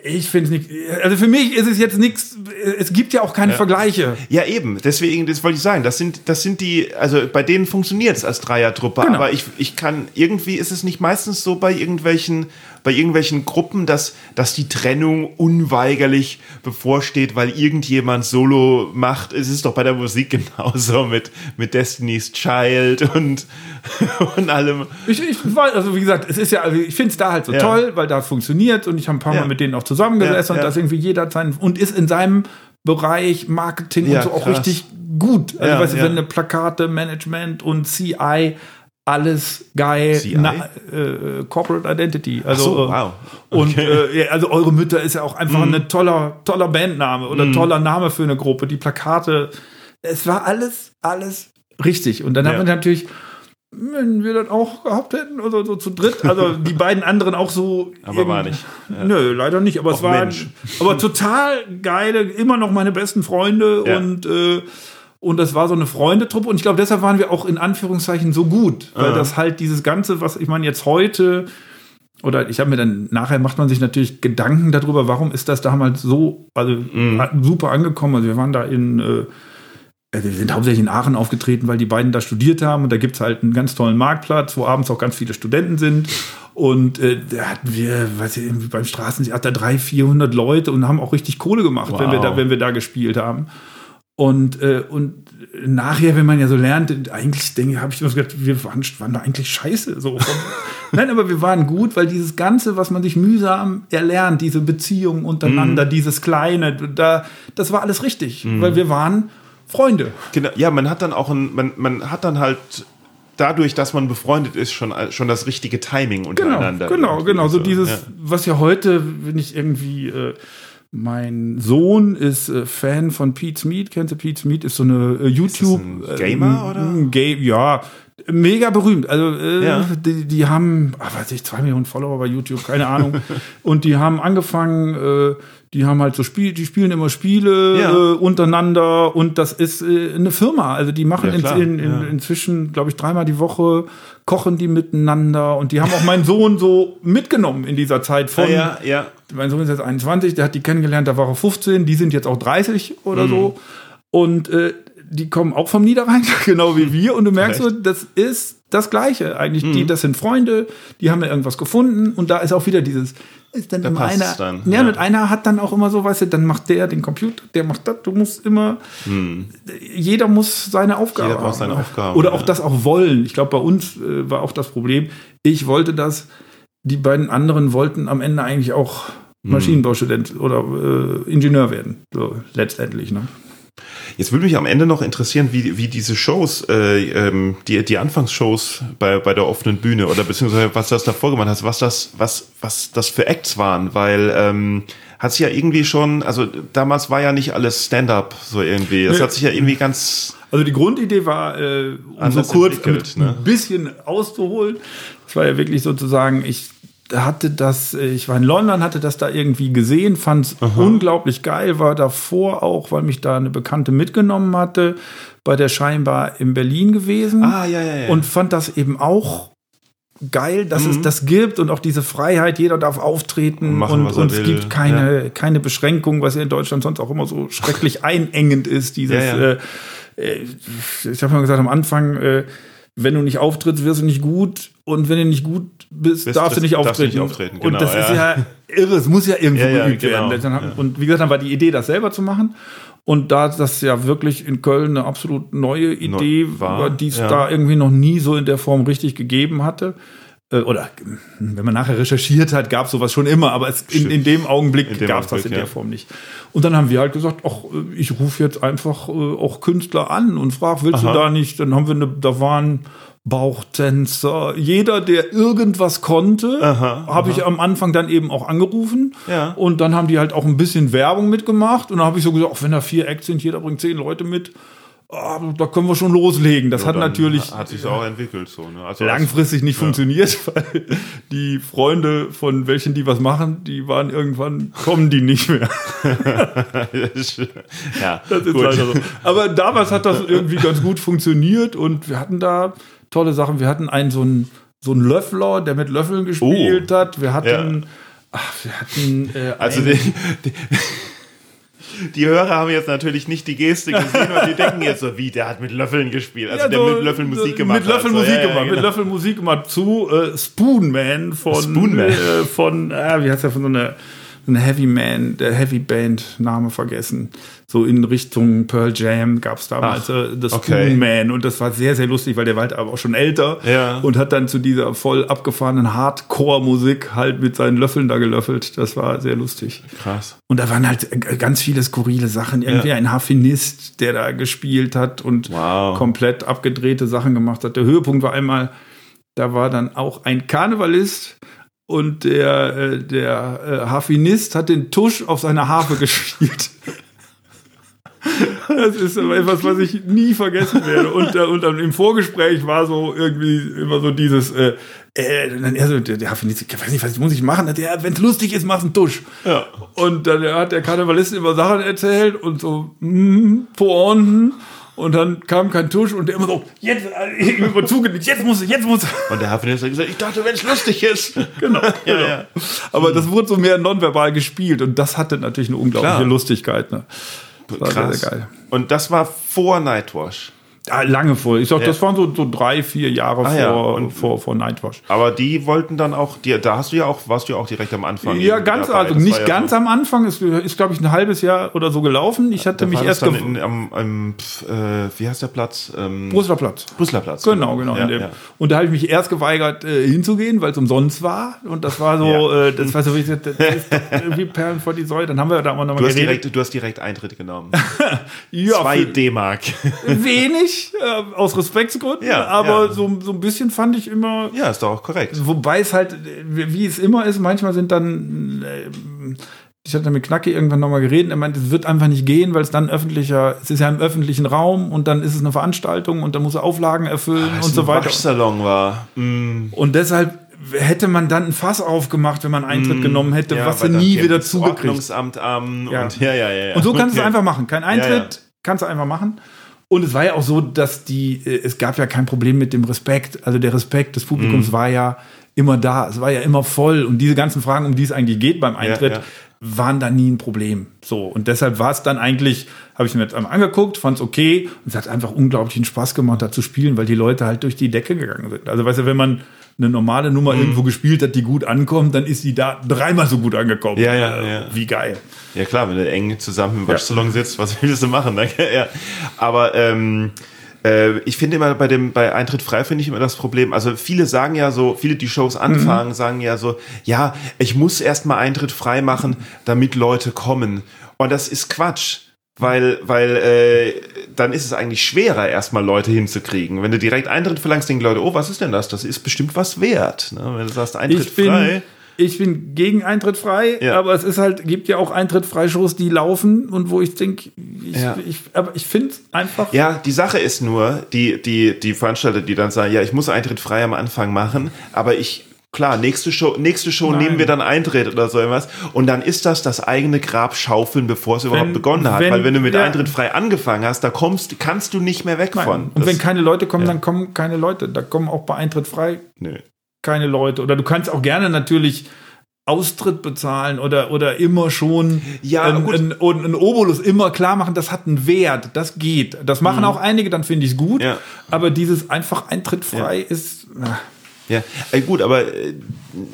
Ich finde es nicht. Also für mich ist es jetzt nichts. Es gibt ja auch keine Vergleiche. Ja, eben. Deswegen, das wollte ich sagen. Das sind, das sind die, also bei denen funktioniert es als Dreiertruppe. Genau. Aber ich, ich kann, irgendwie ist es nicht meistens so bei irgendwelchen, bei irgendwelchen Gruppen, dass, dass die Trennung unweigerlich bevorsteht, weil irgendjemand Solo macht. Es ist doch bei der Musik genauso mit, mit Destiny's Child und, und allem. Ich, ich also wie gesagt, es ist ja, also ich finde es da halt so Ja. toll, weil da funktioniert und ich habe ein paar Ja. Mal mit denen auch zusammengesessen Ja, und ja. dass irgendwie jeder seinen und ist in seinem Bereich Marketing Ja, und so auch krass. richtig gut. Also Ja, weißt du, wenn eine Plakate, Management und CI alles geil, CI? äh, Corporate Identity. Also, so, äh, wow. Und Okay. äh, ja, also eure Mütter ist ja auch einfach ein toller, toller Bandname oder Mhm. toller Name für eine Gruppe. Die Plakate, es war alles, alles richtig. Und dann haben Ja. wir natürlich, wenn wir das auch gehabt hätten oder so zu dritt, also die beiden anderen auch so. Aber war nicht. Nö, leider nicht. Aber es Och, waren Mensch. aber total geile, immer noch meine besten Freunde Ja. und äh, und das war so eine Freundetruppe und ich glaube, deshalb waren wir auch in Anführungszeichen so gut, weil Ah. das halt dieses Ganze, was ich meine jetzt heute oder ich habe mir dann nachher macht man sich natürlich Gedanken darüber, warum ist das damals so also Mhm. super angekommen. Also wir waren da in äh, wir sind hauptsächlich in Aachen aufgetreten, weil die beiden da studiert haben und da gibt es halt einen ganz tollen Marktplatz, wo abends auch ganz viele Studenten sind. Und äh, da hatten wir, weiß ich, irgendwie beim Straßentheater 300, 400 Leute und haben auch richtig Kohle gemacht, wenn, wir Wow. da, wenn wir da gespielt haben. Und, äh, und nachher, wenn man ja so lernt, eigentlich denke habe ich immer gedacht, wir waren, waren da eigentlich scheiße. So. Nein, aber wir waren gut, weil dieses Ganze, was man sich mühsam erlernt, diese Beziehungen untereinander, dieses Kleine, da, das war alles richtig, weil wir waren Freunde. Genau, ja, man hat dann auch ein, man, man hat dann halt dadurch, dass man befreundet ist, schon, schon das richtige Timing Genau, untereinander. genau, irgendwie genau. So dieses, ja. was ja heute, wenn ich irgendwie, äh, mein Sohn ist äh, Fan von Pete's Meat. Kennst du Pete's Meat? Ist so eine äh, YouTube. ein Gamer, äh, oder? Ein Ga ja, mega berühmt. Also, äh, Ja. die, die haben, ach, weiß ich, zwei Millionen Follower bei YouTube, keine Ahnung. Und die haben angefangen, äh, die haben halt so Spiel, die spielen immer Spiele Ja. äh, untereinander und das ist äh, eine Firma. Also die machen Ja, in, in, in, inzwischen, glaube ich, dreimal die Woche kochen die miteinander und die haben auch meinen Sohn so mitgenommen in dieser Zeit von. ja, ja. Mein Sohn ist jetzt 21, der hat die kennengelernt, da war er 15, die sind jetzt auch 30 oder Mhm. so. Und äh, die kommen auch vom Niederrhein, genau wie wir. Und du merkst so, das ist das Gleiche eigentlich. Die, das sind Freunde, die haben ja irgendwas gefunden. Und da ist auch wieder dieses, ist dann Da immer einer. dann, ja, ja. und einer hat dann auch immer so, weißt du, dann macht der den Computer, der macht das. Du musst immer, jeder muss seine Aufgabe Jeder braucht haben, seine ne? Aufgabe, Oder auch ja. das auch wollen. Ich glaube, bei uns äh, war auch das Problem. Ich wollte das, die beiden anderen wollten am Ende eigentlich auch Hm. Maschinenbaustudent oder äh, Ingenieur werden. So letztendlich, ne? Jetzt würde mich am Ende noch interessieren, wie, wie diese Shows, äh, ähm, die, die Anfangsshows bei, bei der offenen Bühne oder beziehungsweise was das davor gemacht hast, was das, was, was das für Acts waren, weil ähm, hat sich ja irgendwie schon, also damals war ja nicht alles Stand-up so irgendwie. Das Nee. hat sich ja irgendwie ganz Also die Grundidee war, äh, um so kurz mit ne? ein bisschen auszuholen. Es war ja wirklich sozusagen, ich hatte das, äh, ich war in London, hatte das da irgendwie gesehen, fand es unglaublich geil, war davor auch, weil mich da eine Bekannte mitgenommen hatte, bei der scheinbar in Berlin gewesen. Ah, ja, ja, ja. Und fand das eben auch geil, dass es das gibt und auch diese Freiheit, jeder darf auftreten Und machen, und, und es gibt keine, keine Beschränkung, was ja in Deutschland sonst auch immer so schrecklich einengend ist, dieses Ja, ja. Äh, äh, ich habe mal gesagt am Anfang, äh, wenn du nicht auftrittst, wirst du nicht gut und wenn du nicht gut bist, Bist- darfst du nicht auftreten. nicht auftreten, und genau, das ist ja. ja irre, es muss ja irgendwo Ja, ja, geübt genau, werden. Ja. Und wie gesagt, dann war die Idee, das selber zu machen. Und da das ja wirklich in Köln eine absolut neue Idee war, die es ja. da irgendwie noch nie so in der Form richtig gegeben hatte, oder wenn man nachher recherchiert hat, gab es sowas schon immer, aber es, in, in dem Augenblick gab es das in der ja. Form nicht. Und dann haben wir halt gesagt, ach, äh, ich rufe jetzt einfach äh, auch Künstler an und frage, willst Aha. du da nicht? Dann haben wir eine, da waren Bauchtänzer, jeder, der irgendwas konnte, habe ich am Anfang dann eben auch angerufen. Ja. Und dann haben die halt auch ein bisschen Werbung mitgemacht. Und dann habe ich so gesagt, ach, wenn da vier Acts sind, jeder bringt zehn Leute mit, ah, da können wir schon loslegen. Das hat dann natürlich hat sich auch entwickelt so. Ne? Also langfristig nicht funktioniert, weil die Freunde von welchen, die was machen, die waren irgendwann, kommen die nicht mehr. ja, Das ist gut. leider so. Aber damals hat das irgendwie ganz gut funktioniert und wir hatten da tolle Sachen. Wir hatten einen so einen, so einen Löffler, der mit Löffeln gespielt hat. Wir hatten, ach, wir hatten äh, Also einen- die, die, Hörer haben jetzt natürlich nicht die Geste gesehen und die denken jetzt so, wie, der hat mit Löffeln gespielt. Also Ja, der so- mit Löffeln Musik gemacht Mit Löffeln. Musik so, ja, gemacht. Mit genau. Löffeln Musik gemacht zu äh, Spoonman von Spoonman. Äh, von äh, wie heißt der von so einer eine Heavy Man, der Heavy Band Name vergessen. So in Richtung Pearl Jam gab es damals Ach, äh, das okay. Spoonman und das war sehr sehr lustig, weil der war halt aber auch schon älter Ja. und hat dann zu dieser voll abgefahrenen Hardcore-Musik halt mit seinen Löffeln da gelöffelt. Das war sehr lustig. Krass. Und da waren halt äh, ganz viele skurrile Sachen. Irgendwie Ja. ein Harfenist, der da gespielt hat und Wow. komplett abgedrehte Sachen gemacht hat. Der Höhepunkt war einmal, da war dann auch ein Karnevalist und der, äh, der äh, Harfenist hat den Tusch auf seiner Harfe gespielt. Das ist aber etwas, was ich nie vergessen werde. Und, äh, und im Vorgespräch war so irgendwie immer so dieses, äh, äh, dann er so, der, der Harfenist, ich weiß nicht, was muss ich machen? Ja, wenn es lustig ist, mach's einen Tusch. Ja. Und dann hat der Karnevalist immer Sachen erzählt und so, mm, Pointen. Und dann kam kein Tusch und der immer so, jetzt, äh, immer zugenickt, jetzt muss ich, jetzt muss ich. Und der Hafenist hat gesagt, ich dachte, wenn es lustig ist. Genau. ja, genau. ja. Aber das wurde so mehr nonverbal gespielt und das hatte natürlich eine unglaubliche Klar. Lustigkeit. Ne? Das war Krass. sehr, sehr geil. Und das war vor Nightwash. Ja, lange vor. Ich sag, Ja. das waren so, so drei, vier Jahre Ah, ja. vor, Und- vor, vor Nightwash. Aber die wollten dann auch, die, da hast du ja auch, warst du ja auch direkt am Anfang. Ja, ganz, dabei. also Das nicht ja ganz am Anfang, ist, ist glaube ich, ein halbes Jahr oder so gelaufen. Ich hatte da mich das erst dann in, am, am äh, wie heißt der Platz? Ähm, Brüsseler Platz. Brüsseler Platz. Genau, genau. Ja, ja. Und da habe ich mich erst geweigert, äh, hinzugehen, weil es umsonst war. Und das war so, Ja. äh, das war so wie, das doch wie Perlen vor die Säule. Dann haben wir da auch nochmal Du hast, geredet. direkt, du hast direkt Eintritt genommen. ja, Zwei D-Mark. wenig, äh, aus Respektsgründen, Ja, aber ja. So, so ein bisschen fand ich immer, ja, ist doch auch korrekt. wobei es halt, wie es immer ist, manchmal sind dann, äh, ich hatte mit Knacki irgendwann nochmal geredet, er meint, es wird einfach nicht gehen, weil es dann öffentlicher, es ist ja im öffentlichen Raum und dann ist es eine Veranstaltung und dann muss er Auflagen erfüllen Weil und so weiter. Waschsalon war. Mm, Und deshalb hätte man dann ein Fass aufgemacht, wenn man Eintritt genommen hätte, ja, was sie da nie wieder zugekriegt. Ordnungsamt am Ja. und ja, ja, ja, ja. Und so kannst du es einfach machen. Kein Eintritt, ja. kannst du einfach machen. Und es war ja auch so, dass die, äh, es gab ja kein Problem mit dem Respekt. Also der Respekt des Publikums Mhm. war ja immer da. Es war ja immer voll. Und diese ganzen Fragen, um die es eigentlich geht beim Eintritt, ja. waren da nie ein Problem. So, und deshalb war es dann eigentlich, habe ich mir jetzt einmal angeguckt, fand es okay und es hat einfach unglaublichen Spaß gemacht, da zu spielen, weil die Leute halt durch die Decke gegangen sind. Also weißt du, wenn man eine normale Nummer mhm. irgendwo gespielt hat, die gut ankommt, dann ist die da dreimal so gut angekommen. Ja, ja, äh, ja. Wie geil. Ja klar, wenn du eng zusammen im Waschsalon ja. sitzt, was willst du machen? Ne? ja. Aber ähm, äh, ich finde immer bei dem bei Eintritt frei finde ich immer das Problem. Also viele sagen ja so, viele die Shows anfangen, mhm. sagen ja so, ja, ich muss erstmal Eintritt frei machen, damit Leute kommen. Und das ist Quatsch. Weil, weil äh, dann ist es eigentlich schwerer, erstmal Leute hinzukriegen. Wenn du direkt Eintritt verlangst, denken Leute, oh, was ist denn das? Das ist bestimmt was wert. Ne? Wenn du sagst, Eintritt ich bin, frei ich bin gegen Eintritt frei, ja. aber es ist halt, gibt ja auch Eintritt frei Shows, die laufen und wo ich denke, ich, ja. ich, aber ich finde einfach. Ja, die Sache ist nur, die, die, die Veranstalter, die dann sagen, ja, ich muss Eintritt frei am Anfang machen, aber ich, klar, nächste Show, nächste Show nehmen wir dann Eintritt oder so irgendwas. Und dann ist das das eigene Grab schaufeln, bevor es überhaupt begonnen hat. Wenn, Weil wenn du mit ja. Eintritt frei angefangen hast, da kommst, kannst du nicht mehr weg Nein. von. Und das, wenn keine Leute kommen, ja. dann kommen keine Leute. Da kommen auch bei Eintritt frei Nö keine Leute. Oder du kannst auch gerne natürlich Austritt bezahlen oder, oder immer schon ja, ein, ein, ein, Obolus immer klar machen, das hat einen Wert, das geht. Das machen mhm. auch einige, dann finde ich es gut. Ja. Aber dieses einfach Eintritt frei ja. ist. Na. Ja, äh, gut, aber äh,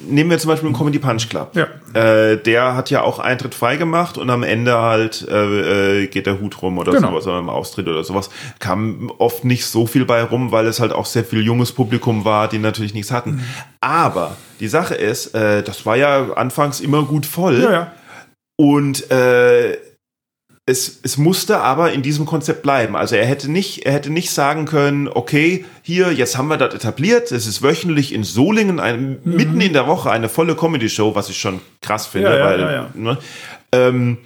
nehmen wir zum Beispiel einen Comedy Punch Club. Ja. Äh, der hat ja auch Eintritt frei gemacht und am Ende halt äh, äh geht der Hut rum oder genau. sowas, oder im Austritt oder sowas. Kam oft nicht so viel bei rum, weil es halt auch sehr viel junges Publikum war, die natürlich nichts hatten. Mhm. Aber die Sache ist, äh, das war ja anfangs immer gut voll. Ja, ja. Und äh, es, es musste aber in diesem Konzept bleiben. Also er hätte nicht, er hätte nicht sagen können, okay, hier, jetzt haben wir das etabliert, es ist wöchentlich in Solingen, ein, mhm. mitten in der Woche eine volle Comedy-Show, was ich schon krass finde, ja, ja, weil, ja, ne, ähm,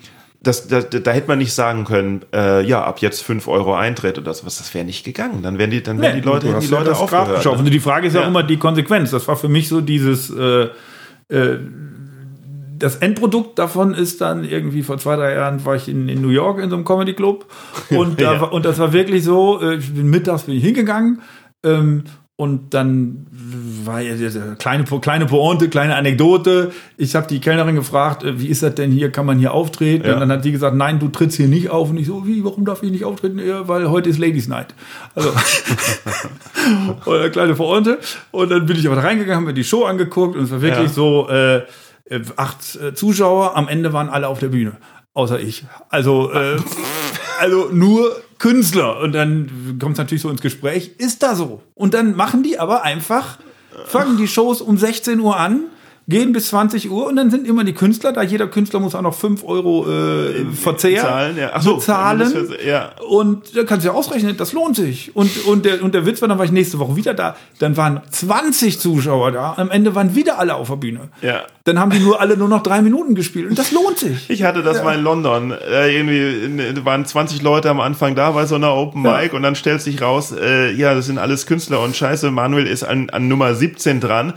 das, da, da hätte man nicht sagen können, äh, ja, ab jetzt 5 Euro Eintritt oder sowas. Das wäre nicht gegangen. Dann wären die, dann wären die Leute, die Leute aufgehört. Ne? Die Frage ist ja. immer die Konsequenz. Das war für mich so dieses, äh, äh, das Endprodukt davon ist dann irgendwie vor zwei, drei Jahren war ich in, in New York in so einem Comedy Club und, da, ja. und das war wirklich so, äh, ich bin mittags bin ich hingegangen ähm, und dann war ja kleine, kleine Pointe, kleine Anekdote. Ich habe die Kellnerin gefragt, äh, wie ist das denn hier? Kann man hier auftreten? Ja. Und dann hat die gesagt, nein, du trittst hier nicht auf. Und ich so, wie, warum darf ich nicht auftreten? Ja, weil heute ist Ladies Night. Also, oder kleine Pointe. Und dann bin ich aber reingegangen, haben mir die Show angeguckt und es war wirklich ja. so, äh, äh, acht äh, Zuschauer, am Ende waren alle auf der Bühne. Außer ich. Also, äh, also nur Künstler. Und dann kommt es natürlich so ins Gespräch, ist da so? Und dann machen die aber einfach, fangen die Shows um 16 Uhr an gehen bis 20 Uhr und dann sind immer die Künstler, da jeder Künstler muss auch noch 5 Euro äh, Verzehr zahlen. Ja. Ach so, bezahlen. Ja. Und da kannst du ja ausrechnen, das lohnt sich. Und, und, der, und der Witz war, dann war ich nächste Woche wieder da, dann waren 20 Zuschauer da, am Ende waren wieder alle auf der Bühne. Ja. Dann haben die nur alle nur noch drei Minuten gespielt und das lohnt sich. Ich hatte das ja. mal in London. Äh, irgendwie waren 20 Leute am Anfang da bei so einer Open Mic ja. und dann stellt sich raus, äh, ja, das sind alles Künstler und scheiße, Manuel ist an, an Nummer 17 dran.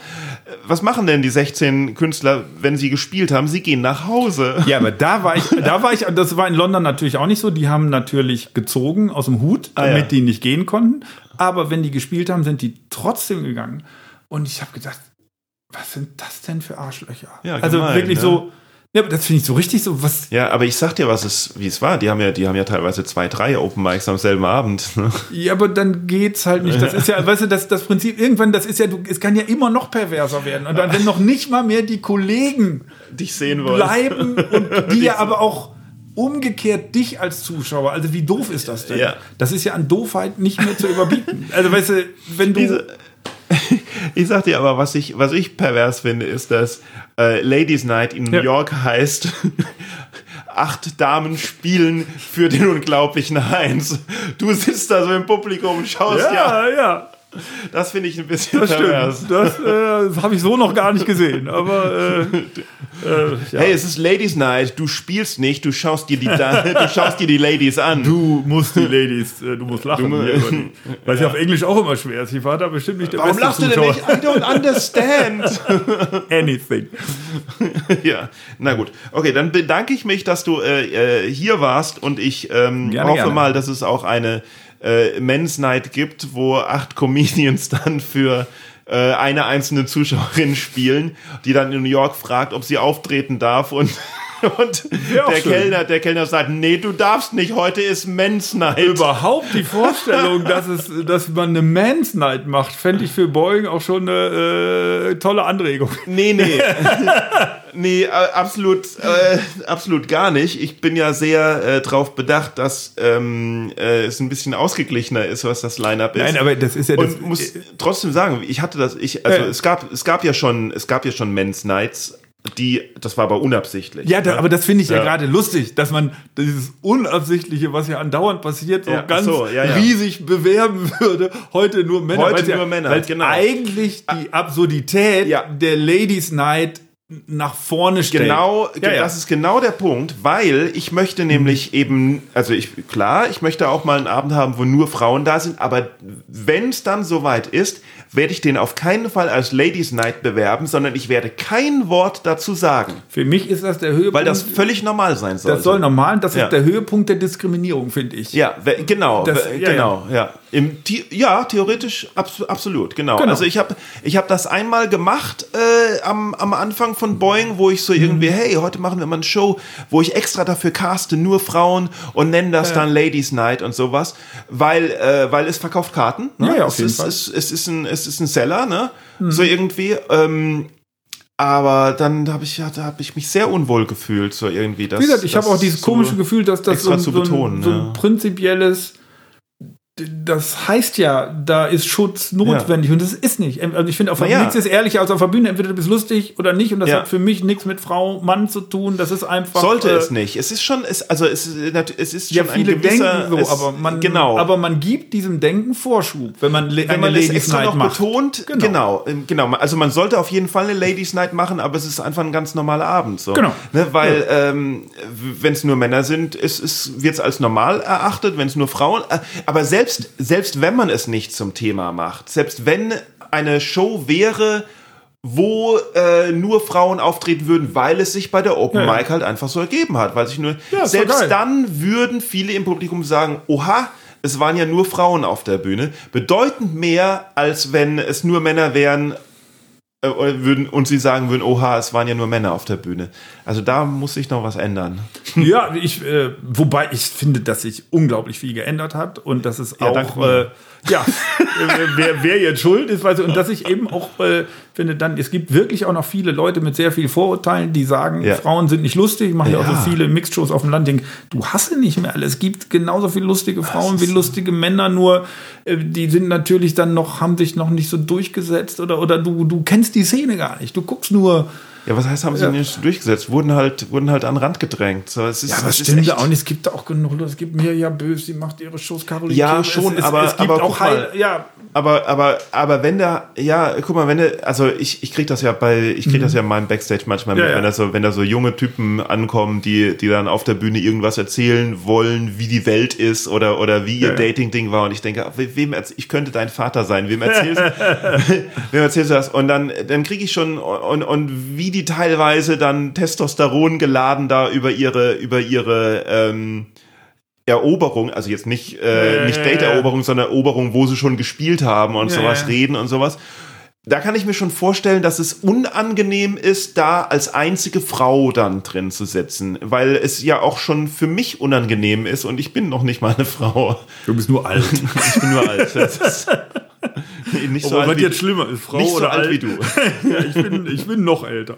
Was machen denn die 16 Künstler, wenn sie gespielt haben? Sie gehen nach Hause. Ja, aber da war ich, da war ich, das war in London natürlich auch nicht so. Die haben natürlich gezogen aus dem Hut, damit ah, ja. die nicht gehen konnten. Aber wenn die gespielt haben, sind die trotzdem gegangen. Und ich habe gedacht, was sind das denn für Arschlöcher? Ja, also gemein, wirklich ne? so. Ja, das finde ich so richtig so was. Ja, aber ich sag dir, was es, wie es war. Die haben ja, die haben ja teilweise zwei, drei Open Mics am selben Abend. Ne? Ja, aber dann geht's halt nicht. Das ist ja, weißt du, das, das Prinzip, irgendwann, das ist ja, du, es kann ja immer noch perverser werden. Und dann, wenn noch nicht mal mehr die Kollegen dich sehen wollen. Bleiben und die ja aber auch umgekehrt dich als Zuschauer. Also wie doof ist das denn? Ja. Das ist ja an Doofheit nicht mehr zu überbieten. Also weißt du, wenn du. Diese ich sag dir aber, was ich, was ich pervers finde, ist, dass äh, Ladies Night in New ja. York heißt, acht Damen spielen für den unglaublichen Heinz. Du sitzt da so im Publikum und schaust ja. Ja, ja. Das finde ich ein bisschen das pervers. Das äh, habe ich so noch gar nicht gesehen. Aber äh, äh, ja. hey, es ist Ladies Night. Du spielst nicht. Du schaust dir die, du schaust dir die Ladies an. Du musst die Ladies. Äh, du musst lachen. Du, weil es ja auf Englisch auch immer schwer ist. Ich war da bestimmt nicht der Warum lachst du denn nicht? I don't understand. Anything. ja, na gut. Okay, dann bedanke ich mich, dass du äh, äh, hier warst und ich ähm, gerne, hoffe gerne. mal, dass es auch eine äh, Men's Night gibt, wo acht Comedians dann für äh, eine einzelne Zuschauerin spielen, die dann in New York fragt, ob sie auftreten darf und Und der Kellner, der Kellner sagt, nee, du darfst nicht, heute ist Men's Night. Überhaupt die Vorstellung, dass, es, dass man eine Men's Night macht, fände ich für Boeing auch schon eine äh, tolle Anregung. Nee, nee. nee, äh, absolut, äh, absolut gar nicht. Ich bin ja sehr äh, darauf bedacht, dass ähm, äh, es ein bisschen ausgeglichener ist, was das Line-Up ist. Nein, aber das ist ja das. Und muss trotzdem sagen, ich hatte das, ich, also es gab, es gab ja schon, es gab ja schon Men's Nights, die, das war aber unabsichtlich. Ja, da, aber das finde ich ja, Ja. gerade lustig, dass man dieses Unabsichtliche, was ja andauernd passiert, so Ja, ganz so, ja, riesig bewerben würde. Heute nur Männer. Heute nur Männer, Weil genau. eigentlich die Absurdität Ja. der Ladies Night nach vorne stellt. Genau, ja, ja. das ist genau der Punkt, weil ich möchte nämlich eben, also ich, klar, ich möchte auch mal einen Abend haben, wo nur Frauen da sind, aber wenn es dann soweit ist, werde ich den auf keinen Fall als Ladies Night bewerben, sondern ich werde kein Wort dazu sagen, Für mich ist das der Höhepunkt. weil das völlig normal sein soll. das soll normal, das Ja. ist der Höhepunkt der Diskriminierung, finde ich. Ja, genau, Das- genau, ja. Im, ja, theoretisch abs absolut, genau. Genau. Also ich habe ich hab das einmal gemacht äh, am, am Anfang von Boeing, wo ich so irgendwie, Mhm. hey, heute machen wir mal eine Show, wo ich extra dafür caste, nur Frauen und nennen das dann Ladies Night und sowas, weil, äh, weil es verkauft Karten. Ne? Ja, ja, auf es jeden ist, Fall. Mhm. Es, es, ist ein, es ist ein Seller, ne? So irgendwie. Ähm, aber dann habe ich ja, da habe ich mich sehr unwohl gefühlt, so irgendwie. Das, Wie gesagt, ich habe auch dieses komische Gefühl, dass das so, ein- so, ein, betonen, so ein ja. prinzipielles, das heißt ja, da ist Schutz notwendig und das ist nicht. Also ich finde, auf der ja. nichts ist ehrlicher als auf der Bühne. Entweder du bist lustig oder nicht und das Ja. hat für mich nichts mit Frau, Mann zu tun. Das ist einfach. Sollte äh, es nicht. Es ist schon, es, also es, es ist Ja, schon viele ein gewisser, denken so, es, aber man, genau. aber man gibt diesem Denken Vorschub, wenn man wenn man es Ladies extra Night noch macht. betont, Genau. genau. ähm, genau, Also man sollte auf jeden Fall eine Ladies Night machen, aber es ist einfach ein ganz normaler Abend. So. Genau. Ne, weil ähm, wenn es nur Männer sind, ist, wird es als normal erachtet, wenn es nur Frauen. Äh, aber selbst, selbst wenn man es nicht zum Thema macht, selbst wenn eine Show wäre, wo äh, nur Frauen auftreten würden, weil es sich bei der Open Ja. Mic halt einfach so ergeben hat, weil sich nur Ja, selbst dann würden viele im Publikum sagen, oha, es waren ja nur Frauen auf der Bühne, bedeutend mehr als wenn es nur Männer wären äh, würden und sie sagen würden, oha, es waren ja nur Männer auf der Bühne. Also da muss sich noch was ändern. Ja, ich, äh, wobei ich finde, dass sich unglaublich viel geändert hat und dass es Ja, auch, äh, ja, wer, wer jetzt schuld ist, weiß ich, und dass ich eben auch äh, finde, dann, es gibt wirklich auch noch viele Leute mit sehr viel Vorurteilen, die sagen, Ja. Frauen sind nicht lustig, ich mache ja. auch so viele Mixed-Shows auf dem Land, denk, du hasse nicht mehr alle. Es gibt genauso viele lustige Frauen wie lustige Männer, nur äh, die sind natürlich dann noch, haben sich noch nicht so durchgesetzt oder, oder du, du kennst die Szene gar nicht. Du guckst nur, Ja, was heißt, haben sie Ja. nicht durchgesetzt? Wurden halt, wurden halt an den Rand gedrängt. So, es ist, Ja, aber es das ist stimmt ja auch nicht. Es gibt auch genug. Es gibt mir ja böse, die macht ihre Shows Caroline. Ja, Kebekus. schon, es, es, aber- es gibt aber auch mal. Heil, ja, Aber, aber, aber wenn da, ja, guck mal, wenn da, also ich, ich krieg das ja bei, ich krieg das ja in meinem Backstage manchmal mit, Mhm. Ja, ja. wenn da so, wenn da so junge Typen ankommen, die, die dann auf der Bühne irgendwas erzählen wollen, wie die Welt ist oder, oder wie ihr. Dating-Ding war und ich denke, we- wem, ich könnte dein Vater sein, wem erzählst, wem erzählst du das? Und dann, dann kriege ich schon, und, und wie die teilweise dann Testosteron geladen da über ihre, über ihre, ähm, Eroberung, also jetzt nicht, äh, Ja, nicht ja, ja. Date-Eroberung, sondern Eroberung, wo sie schon gespielt haben und Ja, sowas ja. reden und sowas. Da kann ich mir schon vorstellen, dass es unangenehm ist, da als einzige Frau dann drin zu sitzen, weil es ja auch schon für mich unangenehm ist und ich bin noch nicht mal eine Frau. du bist nur alt. Ich bin nur alt. Nicht so Aber was alt wie, jetzt schlimmer ist, Frau nicht so oder alt alt? wie du. ja, ich, bin, ich bin noch älter.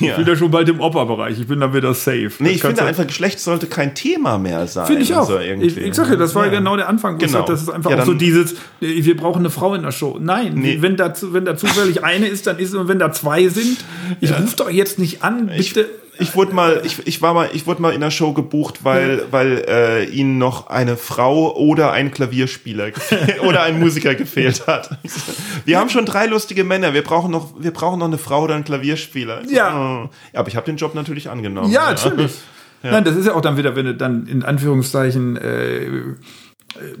Ja. Ich bin ja schon bald im Opa-Bereich. Ich bin dann wieder safe. Nee, Das ich finde du- einfach, Geschlecht sollte kein Thema mehr sein. Finde ich auch. So irgendwie. ich, ich sag ja, das war ja. genau der Anfang, Genau. sag, das ist einfach Ja, auch so dieses, äh, wir brauchen eine Frau in der Show. Nein, Nee. wenn, da, wenn da zufällig eine ist, dann ist es, und wenn da zwei sind, ich rufe doch jetzt nicht an, bitte. Ich wurde mal, ich, ich war mal, ich wurde mal in einer Show gebucht, weil, weil äh, ihnen noch eine Frau oder ein Klavierspieler oder ein Musiker gefehlt hat. Wir haben schon drei lustige Männer. Wir brauchen noch, wir brauchen noch eine Frau oder einen Klavierspieler. Ich Ja. ja, aber ich habe den Job natürlich angenommen. Ja, natürlich. Nein, das ist ja auch dann wieder, wenn du dann in Anführungszeichen, äh, äh,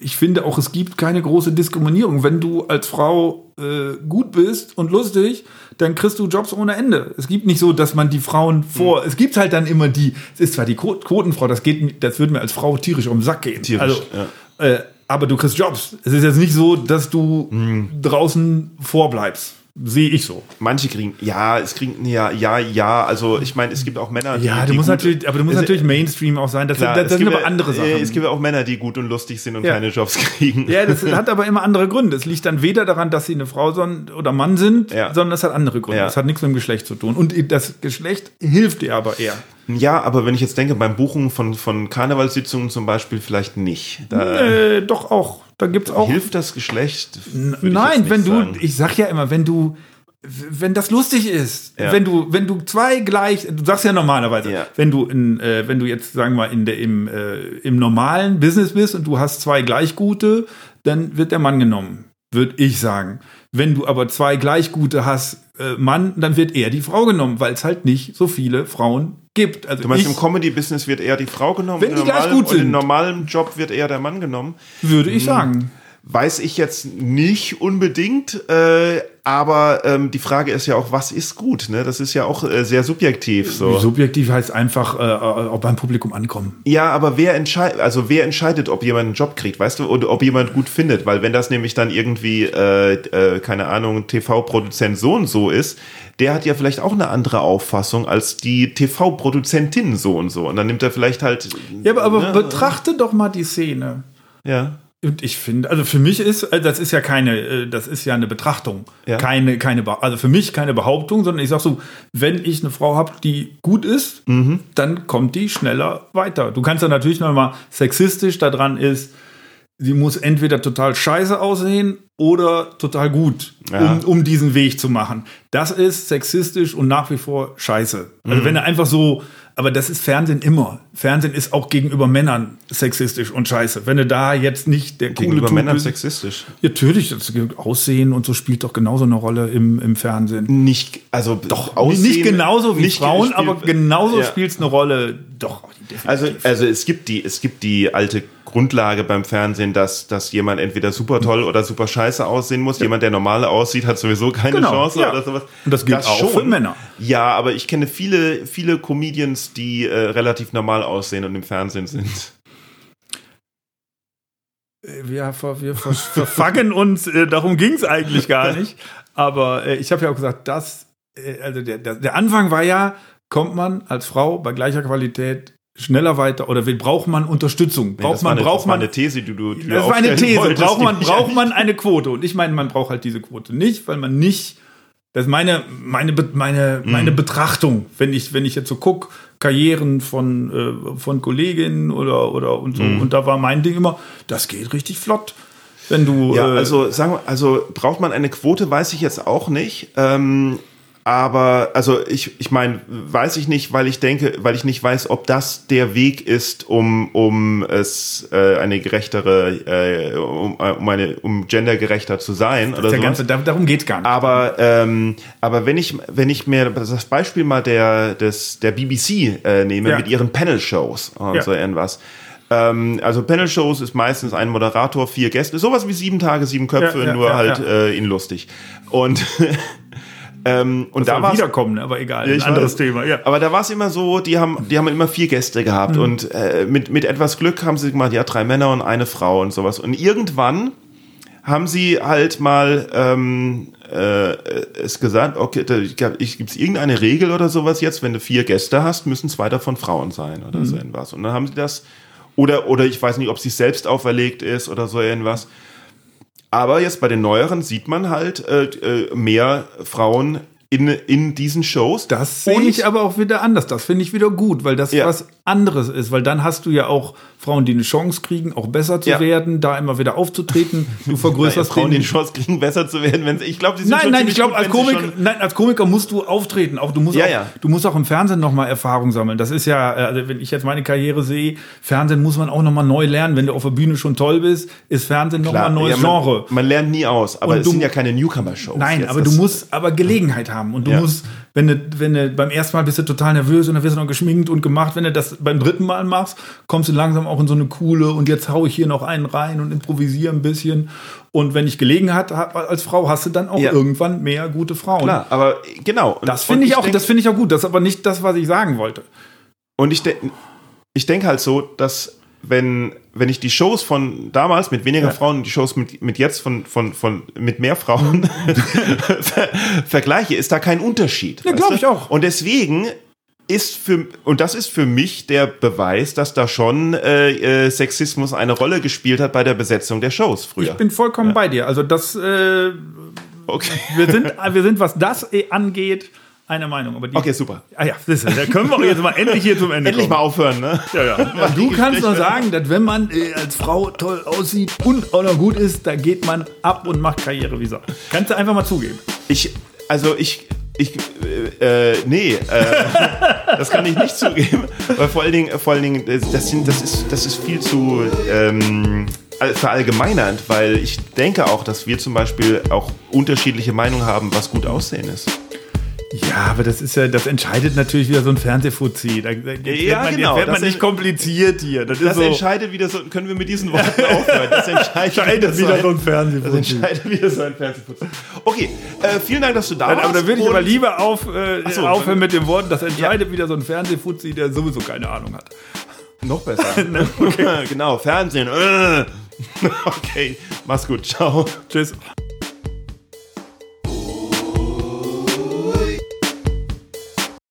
ich finde auch, es gibt keine große Diskriminierung. Wenn du als Frau äh, gut bist und lustig, dann kriegst du Jobs ohne Ende. Es gibt nicht so, dass man die Frauen vor, es gibt halt dann immer die, es ist zwar die Quo- Quotenfrau, das geht, mir- das würde mir als Frau tierisch um den Sack gehen. Tierisch, also, äh, aber du kriegst Jobs. Es ist jetzt nicht so, dass du draußen vorbleibst. Sehe ich so. Manche kriegen, ja, es kriegen, ja, ja, ja. Also ich meine, es gibt auch Männer, die. Ja, du die musst gut- natürlich, aber du musst es- natürlich Mainstream auch sein. Das, Klar, sind, es das sind gibt aber ja- andere Sachen. äh, Es gibt ja auch Männer, die gut und lustig sind und Ja. keine Jobs kriegen. ja, das hat aber immer andere Gründe. Es liegt dann weder daran, dass sie eine Frau oder Mann sind, Ja. sondern es hat andere Gründe. Ja. Es hat nichts mit dem Geschlecht zu tun. Und das Geschlecht hilft dir aber eher. Ja, aber wenn ich jetzt denke, beim Buchen von, von Karnevalssitzungen zum Beispiel vielleicht nicht. Da Äh, doch auch. Da gibt's auch. hilft das Geschlecht. Nein, wenn du, sagen. ich sag ja immer, wenn du, wenn das lustig ist, Ja. wenn du, wenn du zwei gleich, du sagst ja normalerweise, Ja. wenn du in, äh, wenn du jetzt sagen wir mal in der im äh, im normalen Business bist und du hast zwei gleich gute, dann wird der Mann genommen, würde ich sagen. Wenn du aber zwei gleich gute hast, äh, Mann, dann wird eher die Frau genommen, weil es halt nicht so viele Frauen gibt. Also Du meinst, ich im Comedy-Business wird eher die Frau genommen, Wenn die gleich normalen- gut und im sind. normalen Job wird eher der Mann genommen. würde ich sagen. Weiß ich jetzt nicht unbedingt, äh, aber ähm, die Frage ist ja auch, was ist gut? Ne? Das ist ja auch äh, sehr subjektiv so. Subjektiv heißt einfach, äh, auch beim Publikum ankommen. Ja, aber wer entscheidet, also wer entscheidet, ob jemand einen Job kriegt, weißt du, oder ob jemand gut findet? Weil wenn das nämlich dann irgendwie, äh, äh, keine Ahnung, TV-Produzent so und so ist, der hat ja vielleicht auch eine andere Auffassung als die TV-Produzentin so und so. Und dann nimmt er vielleicht halt. Ja, aber, aber ne? betrachte doch mal die Szene. Ja. Und ich finde, also für mich ist, äh, das ist ja keine, äh, das ist ja eine Betrachtung. Ja. Keine, keine, also für mich keine Behauptung, sondern ich sag so, wenn ich eine Frau habe, die gut ist, Mhm. dann kommt die schneller weiter. Du kannst ja natürlich noch mal sexistisch daran ist, sie muss entweder total scheiße aussehen oder total gut, Ja. um, um diesen Weg zu machen. Das ist sexistisch und nach wie vor scheiße. Mhm. Also wenn er einfach so, aber das ist Fernsehen immer. Fernsehen ist auch gegenüber Männern sexistisch und scheiße. Wenn du da jetzt nicht der coole Gegenüber Typ Männern bist- sexistisch. Ja, natürlich, das Aussehen und so spielt doch genauso eine Rolle im, im Fernsehen. Nicht, also doch nicht genauso wie nicht Frauen, gespielt- aber genauso Ja. spielt es eine Rolle. Doch, Also, also es gibt die, es gibt die alte Grundlage beim Fernsehen, dass, dass jemand entweder super toll oder super scheiße aussehen muss. Jemand, der normal aussieht, hat sowieso keine Genau, Chance ja. oder sowas. Und das gilt auch für Männer. Ja, aber ich kenne viele, viele Comedians, die äh, relativ normal aussehen und im Fernsehen sind. wir, ver, wir ver, verfangen uns, äh, darum ging es eigentlich gar nicht. Aber äh, ich habe ja auch gesagt, das, äh, also der, der, der Anfang war ja, kommt man als Frau bei gleicher Qualität schneller weiter oder will, braucht man Unterstützung? Braucht das war man, eine, braucht man eine These, die du, die du Das war eine These. wolltest, Braucht man, braucht man eine Quote? Und ich meine, man braucht halt diese Quote nicht, weil man nicht. Das ist meine, meine, meine, Mhm. meine Betrachtung, wenn ich, wenn ich jetzt so gucke, Karrieren von, äh, von Kolleginnen oder, oder und so. Mhm. Und da war mein Ding immer, das geht richtig flott. Wenn du. Ja, äh, also sagen wir, also braucht man eine Quote, weiß ich jetzt auch nicht. Ähm, aber also ich, ich meine, weiß ich nicht, weil ich denke, weil ich nicht weiß, ob das der Weg ist, um um es äh, eine gerechtere, äh, um, äh, um eine um gendergerechter zu sein oder der ganze, da, darum geht's gar nicht. Aber, ähm, aber wenn ich, wenn ich mir das Beispiel mal der, des, der BBC äh, nehme Ja. mit ihren Panel-Shows und Ja. so irgendwas. Ähm, also Panel-Shows ist meistens ein Moderator, vier Gäste, sowas wie sieben Tage, sieben Köpfe, Ja, ja, nur ja, halt. Äh, in lustig. Und, ähm, und da da war wiederkommen, ne? aber egal. Ja, ein ich anderes weiß. Thema, ja. aber da war es immer so, die haben, die haben immer vier Gäste gehabt Mhm. und äh, mit, mit etwas Glück haben sie gemacht, ja, drei Männer und eine Frau und sowas. Und irgendwann haben sie halt mal ähm, äh, es gesagt, okay, da gibt es irgendeine Regel oder sowas jetzt, wenn du vier Gäste hast, müssen zwei davon Frauen sein oder Mhm. so irgendwas. Und dann haben sie das, oder, oder ich weiß nicht, ob sich selbst auferlegt ist oder so irgendwas. Aber jetzt bei den neueren sieht man halt äh, äh, mehr Frauen in, in diesen Shows. Das sehe ich aber auch wieder anders. Das finde ich wieder gut, weil das Ja. was anderes ist. Weil dann hast du ja auch Frauen, die eine Chance kriegen, auch besser zu Ja. werden, da immer wieder aufzutreten. Du Ja, vergrößerst Frauen den die Chance kriegen, besser zu werden, wenn sie, ich glaube, die sind Nein, schon nein, ich glaube, als, sie Komik, nein, als Komiker musst du auftreten. Auch, du, musst Ja, auch, ja. du musst auch im Fernsehen nochmal Erfahrung sammeln. Das ist ja, also wenn ich jetzt meine Karriere sehe, Fernsehen muss man auch nochmal neu lernen. Wenn du auf der Bühne schon toll bist, ist Fernsehen nochmal ein neues ja, man, Genre. Man lernt nie aus, aber Und es du- sind ja keine Newcomer-Shows. Nein, jetzt. aber du musst aber Gelegenheit haben. Und du Ja. musst, wenn du, wenn du beim ersten Mal bist du total nervös und dann wirst du noch geschminkt und gemacht. Wenn du das beim dritten Mal machst, kommst du langsam auch in so eine coole und jetzt hau ich hier noch einen rein und improvisiere ein bisschen. Und wenn ich Gelegenheit habe als Frau, hast du dann auch Ja. irgendwann mehr gute Frauen. Klar, aber genau. Und- Das finde ich, auch, denk- das finde ich auch gut. Das ist aber nicht das, was ich sagen wollte. Und ich, de ich denke halt so, dass wenn, wenn ich die Shows von damals mit weniger ja. Frauen und die Shows mit, mit jetzt von, von, von, mit mehr Frauen ver vergleiche, ist da kein Unterschied. Ja, glaube ich auch. Und deswegen ist für, und das ist für mich der Beweis, dass da schon äh, äh, Sexismus eine Rolle gespielt hat bei der Besetzung der Shows früher. Ich bin vollkommen ja. bei dir. Also das, äh, okay. wir sind, wir sind, was das angeht, eine Meinung. Aber die, okay, super. Ah ja, das, da können wir jetzt mal endlich hier zum Ende Endlich kommen. mal aufhören, ne? Ja, ja. du kannst nur sagen, dass wenn man äh, als Frau toll aussieht und auch noch gut ist, da geht man ab und macht Karriere wie Sau. Kannst du einfach mal zugeben. Ich, also ich, ich, äh, nee, äh, das kann ich nicht zugeben, weil vor allen Dingen, vor allen Dingen, das, sind, das, ist, das ist viel zu ähm, verallgemeinernd, weil ich denke auch, dass wir zum Beispiel auch unterschiedliche Meinungen haben, was gut aussehen ist. Ja, aber das ist ja, das entscheidet natürlich wieder so ein Fernsehfuzzi. Da, da ja, man, genau. Jetzt wird man nicht kompliziert hier. Das, das so entscheidet wieder so, können wir mit diesen Worten aufhören. Das entscheidet wieder, so ein, Fernsehfuzzi. Das entscheidet wieder so ein Fernsehfuzzi. Okay, äh, vielen Dank, dass du da warst. Aber da würde ich aber lieber auf, äh, so, aufhören mit den Worten, das entscheidet ja. wieder so ein Fernsehfuzzi, der sowieso keine Ahnung hat. Noch besser. Ne, okay. genau, Fernsehen. Äh. okay, mach's gut. Ciao. Tschüss.